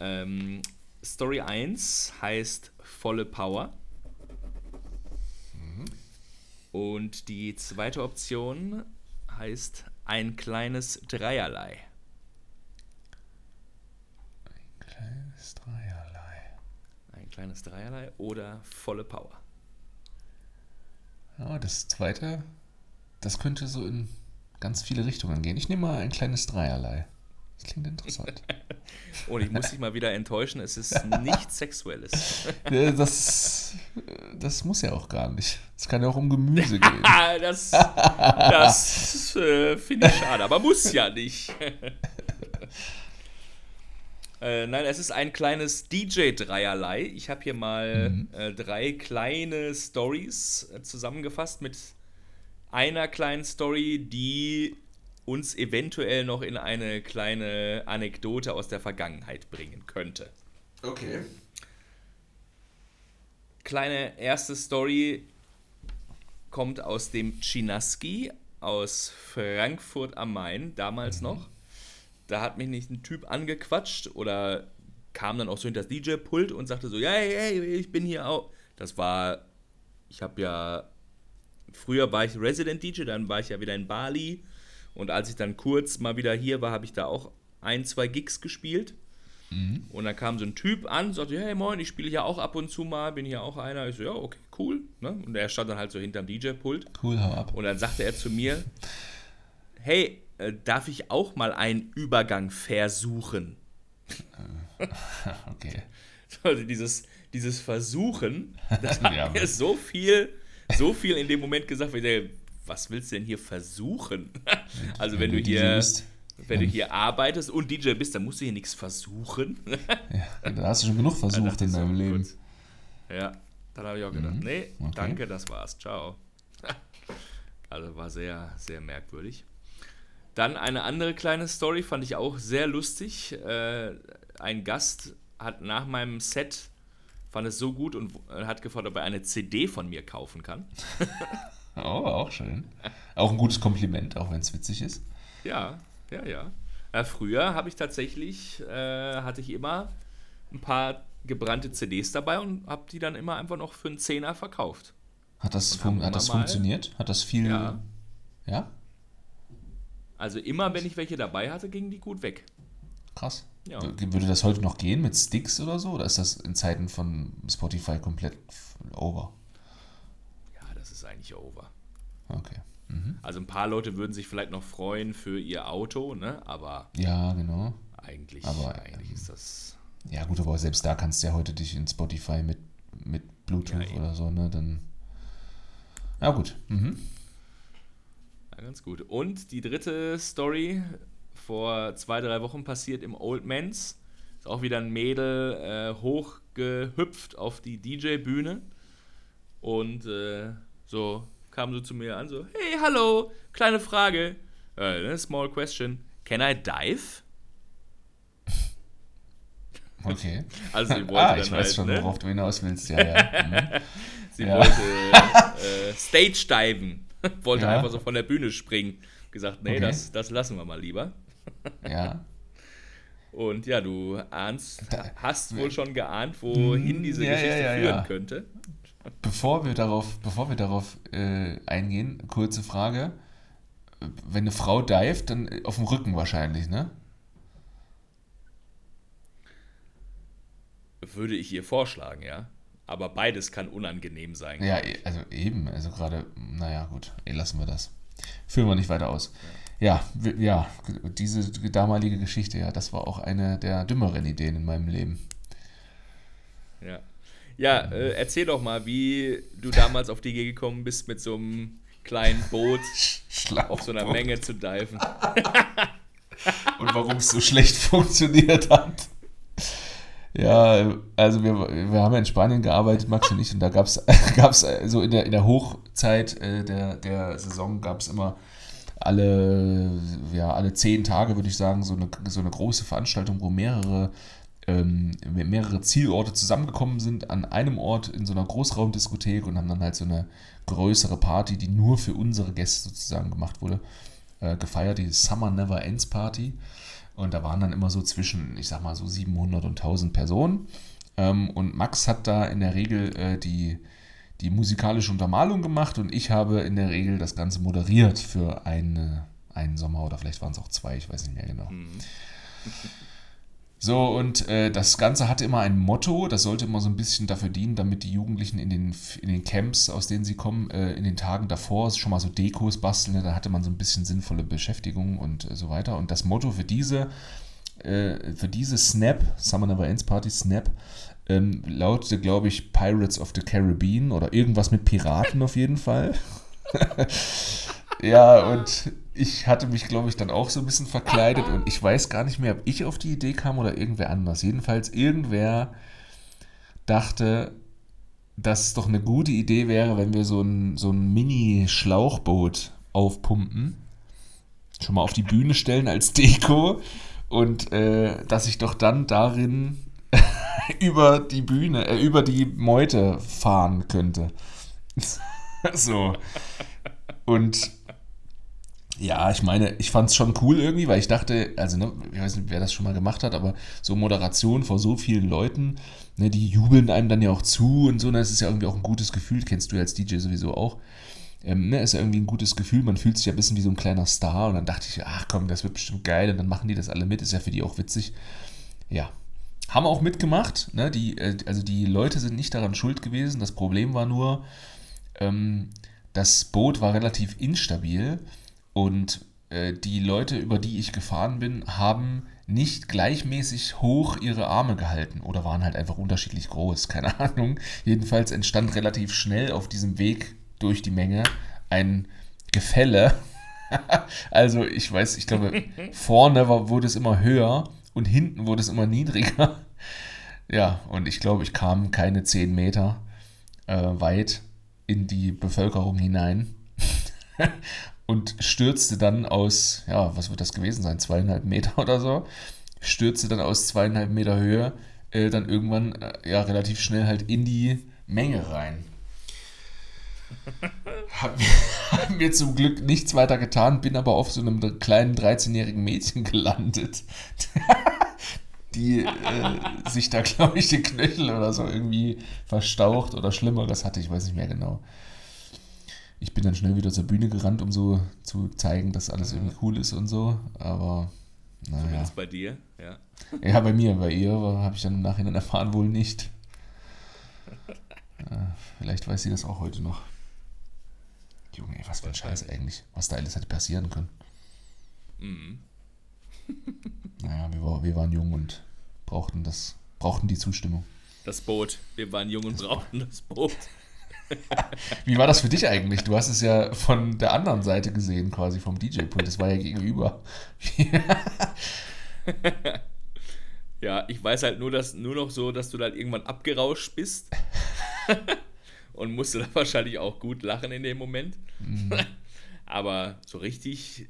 Ähm, Story 1 heißt Volle Power. Und die zweite Option heißt Ein kleines Dreierlei. Kleines Dreierlei. Ein kleines Dreierlei oder Volle Power. Ja, das zweite, das könnte so in ganz viele Richtungen gehen. Ich nehme mal ein kleines Dreierlei. Das klingt interessant. Und ich muss dich mal wieder enttäuschen, es ist nichts Sexuelles. Äh, das, das muss ja auch gar nicht. Es kann ja auch um Gemüse gehen. Das das äh, finde ich schade, aber muss ja nicht. äh, nein, es ist ein kleines DJ-Dreierlei. Ich habe hier mal Mhm. äh, drei kleine Stories äh, zusammengefasst mit einer kleinen Story, die uns eventuell noch in eine kleine Anekdote aus der Vergangenheit bringen könnte. Okay. Kleine erste Story kommt aus dem Chinaski aus Frankfurt am Main, damals noch. Da hat mich nicht ein Typ angequatscht oder kam dann auch so hinter das DJ-Pult und sagte so, ja, hey, hey, ich bin hier auch. Das war, ich habe ja, früher war ich Resident DJ, dann war ich ja wieder in Bali und als ich dann kurz mal wieder hier war, habe ich da auch ein, zwei Gigs gespielt. Und dann kam so ein Typ an, sagte, hey moin, ich spiele hier auch ab und zu mal, bin hier auch einer. Ich so, ja, okay, cool. Ne? Und er stand dann halt so hinterm DJ-Pult. Cool, hau ab. Und dann sagte er zu mir, hey, äh, darf ich auch mal einen Übergang versuchen? Okay. Also dieses, dieses Versuchen, das hat Ja, mir so viel, so viel in dem Moment gesagt, weil ich dachte, was willst du denn hier versuchen? Also wenn, du DJ hier, bist, wenn du hier arbeitest und DJ bist, dann musst du hier nichts versuchen. ja, da hast du schon genug versucht in ich so, deinem Leben. gut. Ja, dann habe ich auch gedacht, Mhm, nee, okay. danke, das war's, ciao. Also war sehr, sehr merkwürdig. Dann eine andere kleine Story, fand ich auch sehr lustig. Äh, ein Gast hat nach meinem Set, fand es so gut und hat gefragt, ob er eine CD von mir kaufen kann. Oh, auch schön. Auch ein gutes Kompliment, auch wenn es witzig ist. Ja, ja, ja. Äh, früher habe ich tatsächlich, äh, hatte ich immer ein paar gebrannte CDs dabei und habe die dann immer einfach noch für einen Zehner verkauft. Hat das, fun hat das funktioniert? Hat das viel. Ja. Ja? Also immer, wenn ich welche dabei hatte, gingen die gut weg. Krass. Ja. W- Würde das heute noch gehen mit Sticks oder so? Oder ist das in Zeiten von Spotify komplett over? Ja, das ist eigentlich over. Okay. Mhm. Also ein paar Leute würden sich vielleicht noch freuen für ihr Auto, ne? Aber Ja, genau. eigentlich, Aber, eigentlich ist das. Ja, gut, aber selbst da kannst du ja heute dich in Spotify mit, mit Bluetooth Ja, oder so, ne? Dann. Ja, gut. Mhm. Ja, ganz gut. Und die dritte Story, vor zwei, drei Wochen passiert im Old Mans. Ist auch wieder ein Mädel äh, hochgehüpft auf die DJ-Bühne. Und äh, so kam so zu mir an, so, hey, hallo, kleine Frage. Äh, ne, small question. Can I dive? Okay. Also sie wollte ah, dann ich weiß halt, schon, ne? worauf du hinaus willst, ja, ja. Mhm. Sie Ja. wollte äh, Stage diven. wollte Ja. einfach so von der Bühne springen. Gesagt, nee, Okay. das, das lassen wir mal lieber. Ja. Und ja, du ahnst, hast wohl schon geahnt, wohin diese Ja, Geschichte ja, führen ja. könnte. Bevor wir darauf, bevor wir darauf äh, eingehen, kurze Frage. Wenn eine Frau dived, dann auf dem Rücken wahrscheinlich, ne? Würde ich ihr vorschlagen, ja. Aber beides kann unangenehm sein. Ja, also eben, also gerade, naja, gut, lassen wir das. Führen wir nicht weiter aus. Ja, wi- ja, diese damalige Geschichte, ja, das war auch eine der dümmeren Ideen in meinem Leben. ja. Ja, äh, erzähl doch mal, wie du damals auf die Idee gekommen bist, mit so einem kleinen Boot auf so einer Menge zu diven. Und warum es so schlecht funktioniert hat. Ja, also wir, wir haben ja in Spanien gearbeitet, Max und ich, und da gab es so in der, in der Hochzeit äh, der, der Saison gab es immer alle, ja, alle zehn Tage, würde ich sagen, so eine, so eine große Veranstaltung, wo mehrere, ähm, mehrere Zielorte zusammengekommen sind an einem Ort in so einer Großraumdiskothek und haben dann halt so eine größere Party, die nur für unsere Gäste sozusagen gemacht wurde, äh, gefeiert, die Summer Never Ends Party. Und da waren dann immer so zwischen, ich sag mal, so 700 und 1000 Personen. Ähm, und Max hat da in der Regel äh, die, die musikalische Untermalung gemacht und ich habe in der Regel das Ganze moderiert für eine, einen Sommer oder vielleicht waren es auch zwei, ich weiß nicht mehr genau. Mhm. So, und äh, das Ganze hatte immer ein Motto, das sollte immer so ein bisschen dafür dienen, damit die Jugendlichen in den, in den Camps, aus denen sie kommen, äh, in den Tagen davor schon mal so Dekos basteln, ne? da hatte man so ein bisschen sinnvolle Beschäftigung und äh, so weiter. Und das Motto für diese, äh, für diese Snap, Summer Never Ends Party Snap, ähm, lautete, glaube ich, Pirates of the Caribbean oder irgendwas mit Piraten auf jeden Fall. ja, und ich hatte mich, glaube ich, dann auch so ein bisschen verkleidet und ich weiß gar nicht mehr, ob ich auf die Idee kam oder irgendwer anders. Jedenfalls irgendwer dachte, dass es doch eine gute Idee wäre, wenn wir so ein, so ein Mini-Schlauchboot aufpumpen, schon mal auf die Bühne stellen als Deko und äh, dass ich doch dann darin über die Bühne, äh, über die Meute fahren könnte. so. Und ja, ich meine, ich fand es schon cool irgendwie, weil ich dachte, also ne, ich weiß nicht, wer das schon mal gemacht hat, aber so Moderation vor so vielen Leuten, ne, die jubeln einem dann ja auch zu und so, ne, das ist ja irgendwie auch ein gutes Gefühl, kennst du als DJ sowieso auch. Ähm, ne, ist ja irgendwie ein gutes Gefühl, man fühlt sich ja ein bisschen wie so ein kleiner Star und dann dachte ich, ach komm, das wird bestimmt geil und dann machen die das alle mit, ist ja für die auch witzig. Ja, haben auch mitgemacht. Ne? Die, äh, also die Leute sind nicht daran schuld gewesen. Das Problem war nur, ähm, das Boot war relativ instabil und äh, die Leute, über die ich gefahren bin, haben nicht gleichmäßig hoch ihre Arme gehalten oder waren halt einfach unterschiedlich groß, keine Ahnung. Jedenfalls entstand relativ schnell auf diesem Weg durch die Menge ein Gefälle. also ich weiß, ich glaube, vorne war, wurde es immer höher und hinten wurde es immer niedriger. Ja, und ich glaube, ich kam keine 10 Meter äh, weit in die Bevölkerung hinein und stürzte dann aus, ja, was wird das gewesen sein, zweieinhalb Meter oder so, stürzte dann aus zweieinhalb Meter Höhe äh, dann irgendwann äh, ja relativ schnell halt in die Menge rein. Hab mir, mir zum Glück nichts weiter getan, bin aber auf so einem kleinen 13-jährigen Mädchen gelandet die äh, sich da, glaube ich, den Knöchel oder so irgendwie verstaucht oder Schlimmeres hatte. Ich weiß nicht mehr genau. Ich bin dann schnell wieder zur Bühne gerannt, um so zu zeigen, dass alles irgendwie cool ist und so. Aber naja. Zumindest bei dir, ja. Ja, bei mir. Bei ihr habe ich dann im Nachhinein erfahren, wohl nicht. Äh, vielleicht weiß sie das auch heute noch. Junge, ey, was für ein Scheiß eigentlich. Was da alles hätte passieren können. Mhm. naja, wir, war, wir waren jung und brauchten das, brauchten die Zustimmung. Das Boot. Wir waren jung und brauchten das Boot. Wie war das für dich eigentlich? Du hast es ja von der anderen Seite gesehen, quasi vom DJ-Pult. Das war ja gegenüber. ja, ich weiß halt nur, dass, nur noch so, dass du dann irgendwann abgerauscht bist. Und musste da wahrscheinlich auch gut lachen in dem Moment. Mhm. Aber so richtig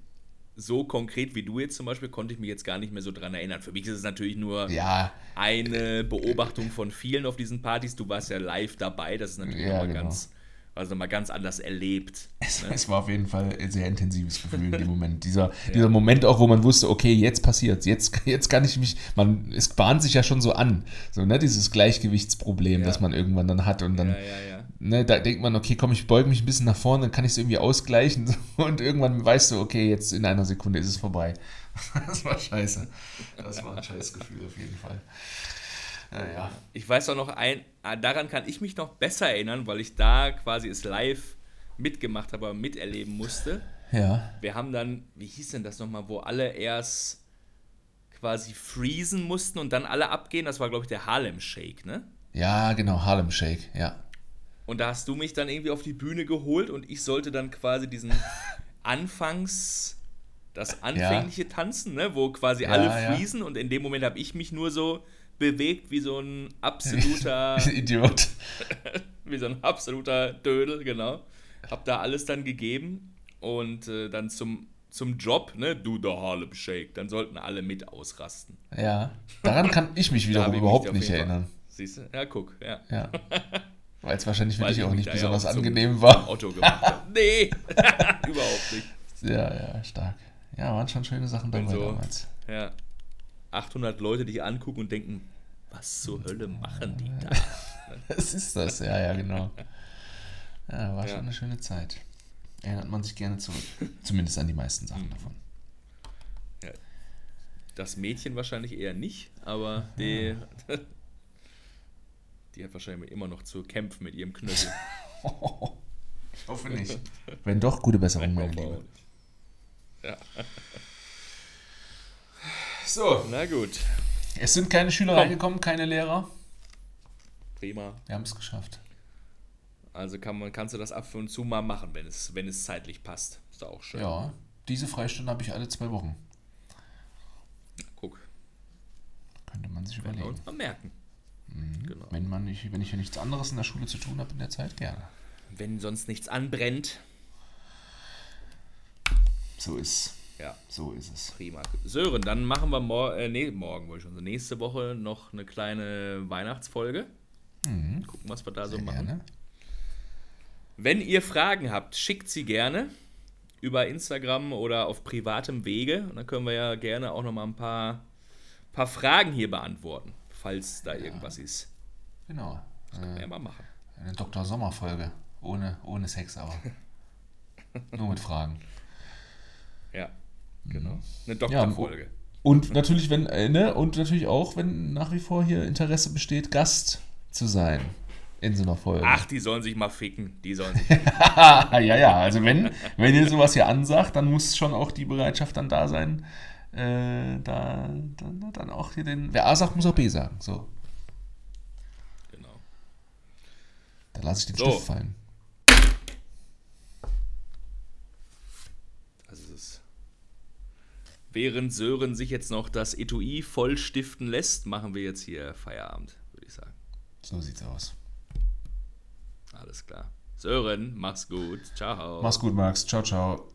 so konkret wie du jetzt zum Beispiel konnte ich mich jetzt gar nicht mehr so dran erinnern. Für mich ist es natürlich nur ja. eine Beobachtung von vielen auf diesen Partys. Du warst ja live dabei, das ist natürlich ja, genau. ganz, also mal ganz anders erlebt. Es, ne? es, war auf jeden Fall ein sehr intensives Gefühl in dem Moment. Dieser, ja. dieser Moment auch, wo man wusste, okay, jetzt passiert's, jetzt, jetzt kann ich mich, man, es bahnt sich ja schon so an, so, ne, dieses Gleichgewichtsproblem, das man irgendwann dann hat und dann, ja, ne, da denkt man, okay, komm, ich beuge mich ein bisschen nach vorne, dann kann ich es irgendwie ausgleichen und irgendwann weißt du, okay, jetzt in einer Sekunde ist es vorbei. das war scheiße. Das war ein scheiß Gefühl auf jeden Fall. Ja, Ich weiß auch noch ein, ah, daran kann ich mich noch besser erinnern, weil ich da quasi es live mitgemacht habe, miterleben musste. Ja. Wir haben dann, wie hieß denn das nochmal, wo alle erst quasi freezen mussten und dann alle abgehen. Das war, glaube ich, der Harlem Shake, ne? Ja, genau, Harlem Shake, ja. Und da hast du mich dann irgendwie auf die Bühne geholt und ich sollte dann quasi diesen Anfangs, das anfängliche Tanzen, ne, wo quasi Ja, alle ja. freezen und in dem Moment habe ich mich nur so bewegt wie so ein absoluter, Idiot. wie so ein absoluter Dödel, genau. Hab da alles dann gegeben und äh, dann zum, zum Job, ne, do the Harlem Shake, dann sollten alle mit ausrasten. Ja. Daran kann ich mich wiederum hab ich mich überhaupt nicht erinnern. Siehst du? Ja, guck, ja. Ja. Weil es wahrscheinlich für Weil dich ich auch nicht ja besonders auch zum- angenehm war. Otto gemacht habe. Nee, überhaupt nicht. Ja, ja, stark. Ja, waren schon schöne Sachen dabei so- damals. Ja. 800 Leute dich angucken und denken, was zur Hölle machen die da? Das ist das, ja, ja, genau. Ja, war Ja. schon eine schöne Zeit. Erinnert man sich gerne zurück. Zumindest an die meisten Sachen davon. Das Mädchen wahrscheinlich eher nicht, aber die, die hat wahrscheinlich immer noch zu kämpfen mit ihrem Knöchel. Ich hoffe nicht. Wenn doch, gute Besserung, meine Liebe. Ja. So. Na gut, Es sind keine Schüler Komm. reingekommen, keine Lehrer. prima. Wir haben es geschafft. Also kann man, kannst du das ab und zu mal machen, wenn es, wenn es zeitlich passt. Ist doch auch schön. Ja, diese Freistunde habe ich alle zwei Wochen. Guck, Könnte man sich überlegen. uns mal merken. Genau. Wenn, man nicht, wenn ich ja nichts anderes in der Schule zu tun habe in der Zeit, gerne. Wenn sonst nichts anbrennt, So ist ja, So ist es. prima. Sören, dann machen wir mor äh, nee, morgen, wollte ich schon nächste Woche noch eine kleine Weihnachtsfolge. Mhm. Gucken, was wir da so Sehr machen. gerne. Wenn ihr Fragen habt, schickt sie gerne über Instagram oder auf privatem Wege. Und dann können wir ja gerne auch noch mal ein paar, paar Fragen hier beantworten, falls da irgendwas ist. Genau. Können wir Äh, ja mal machen. eine Dr. Sommer-Folge. Ohne, ohne Sex aber. Nur mit Fragen. Ja, genau. Eine Ja, Doktorfolge. Und natürlich, wenn, äh, ne, und natürlich auch, wenn nach wie vor hier Interesse besteht, Gast zu sein in so einer Folge. Ach, die sollen sich mal ficken. Die sollen sich. ja, ja, also wenn, wenn ihr sowas hier ansagt, dann muss schon auch die Bereitschaft dann da sein, äh, da, dann, dann auch hier den, wer A sagt, muss auch B sagen. So, genau. da lasse ich den So. Stift fallen. Ist es. Während Sören sich jetzt noch das Etui voll stiften lässt, machen wir jetzt hier Feierabend, würde ich sagen. So sieht's aus. Alles klar. Sören, mach's gut. Ciao. Mach's gut, Max. Ciao, ciao.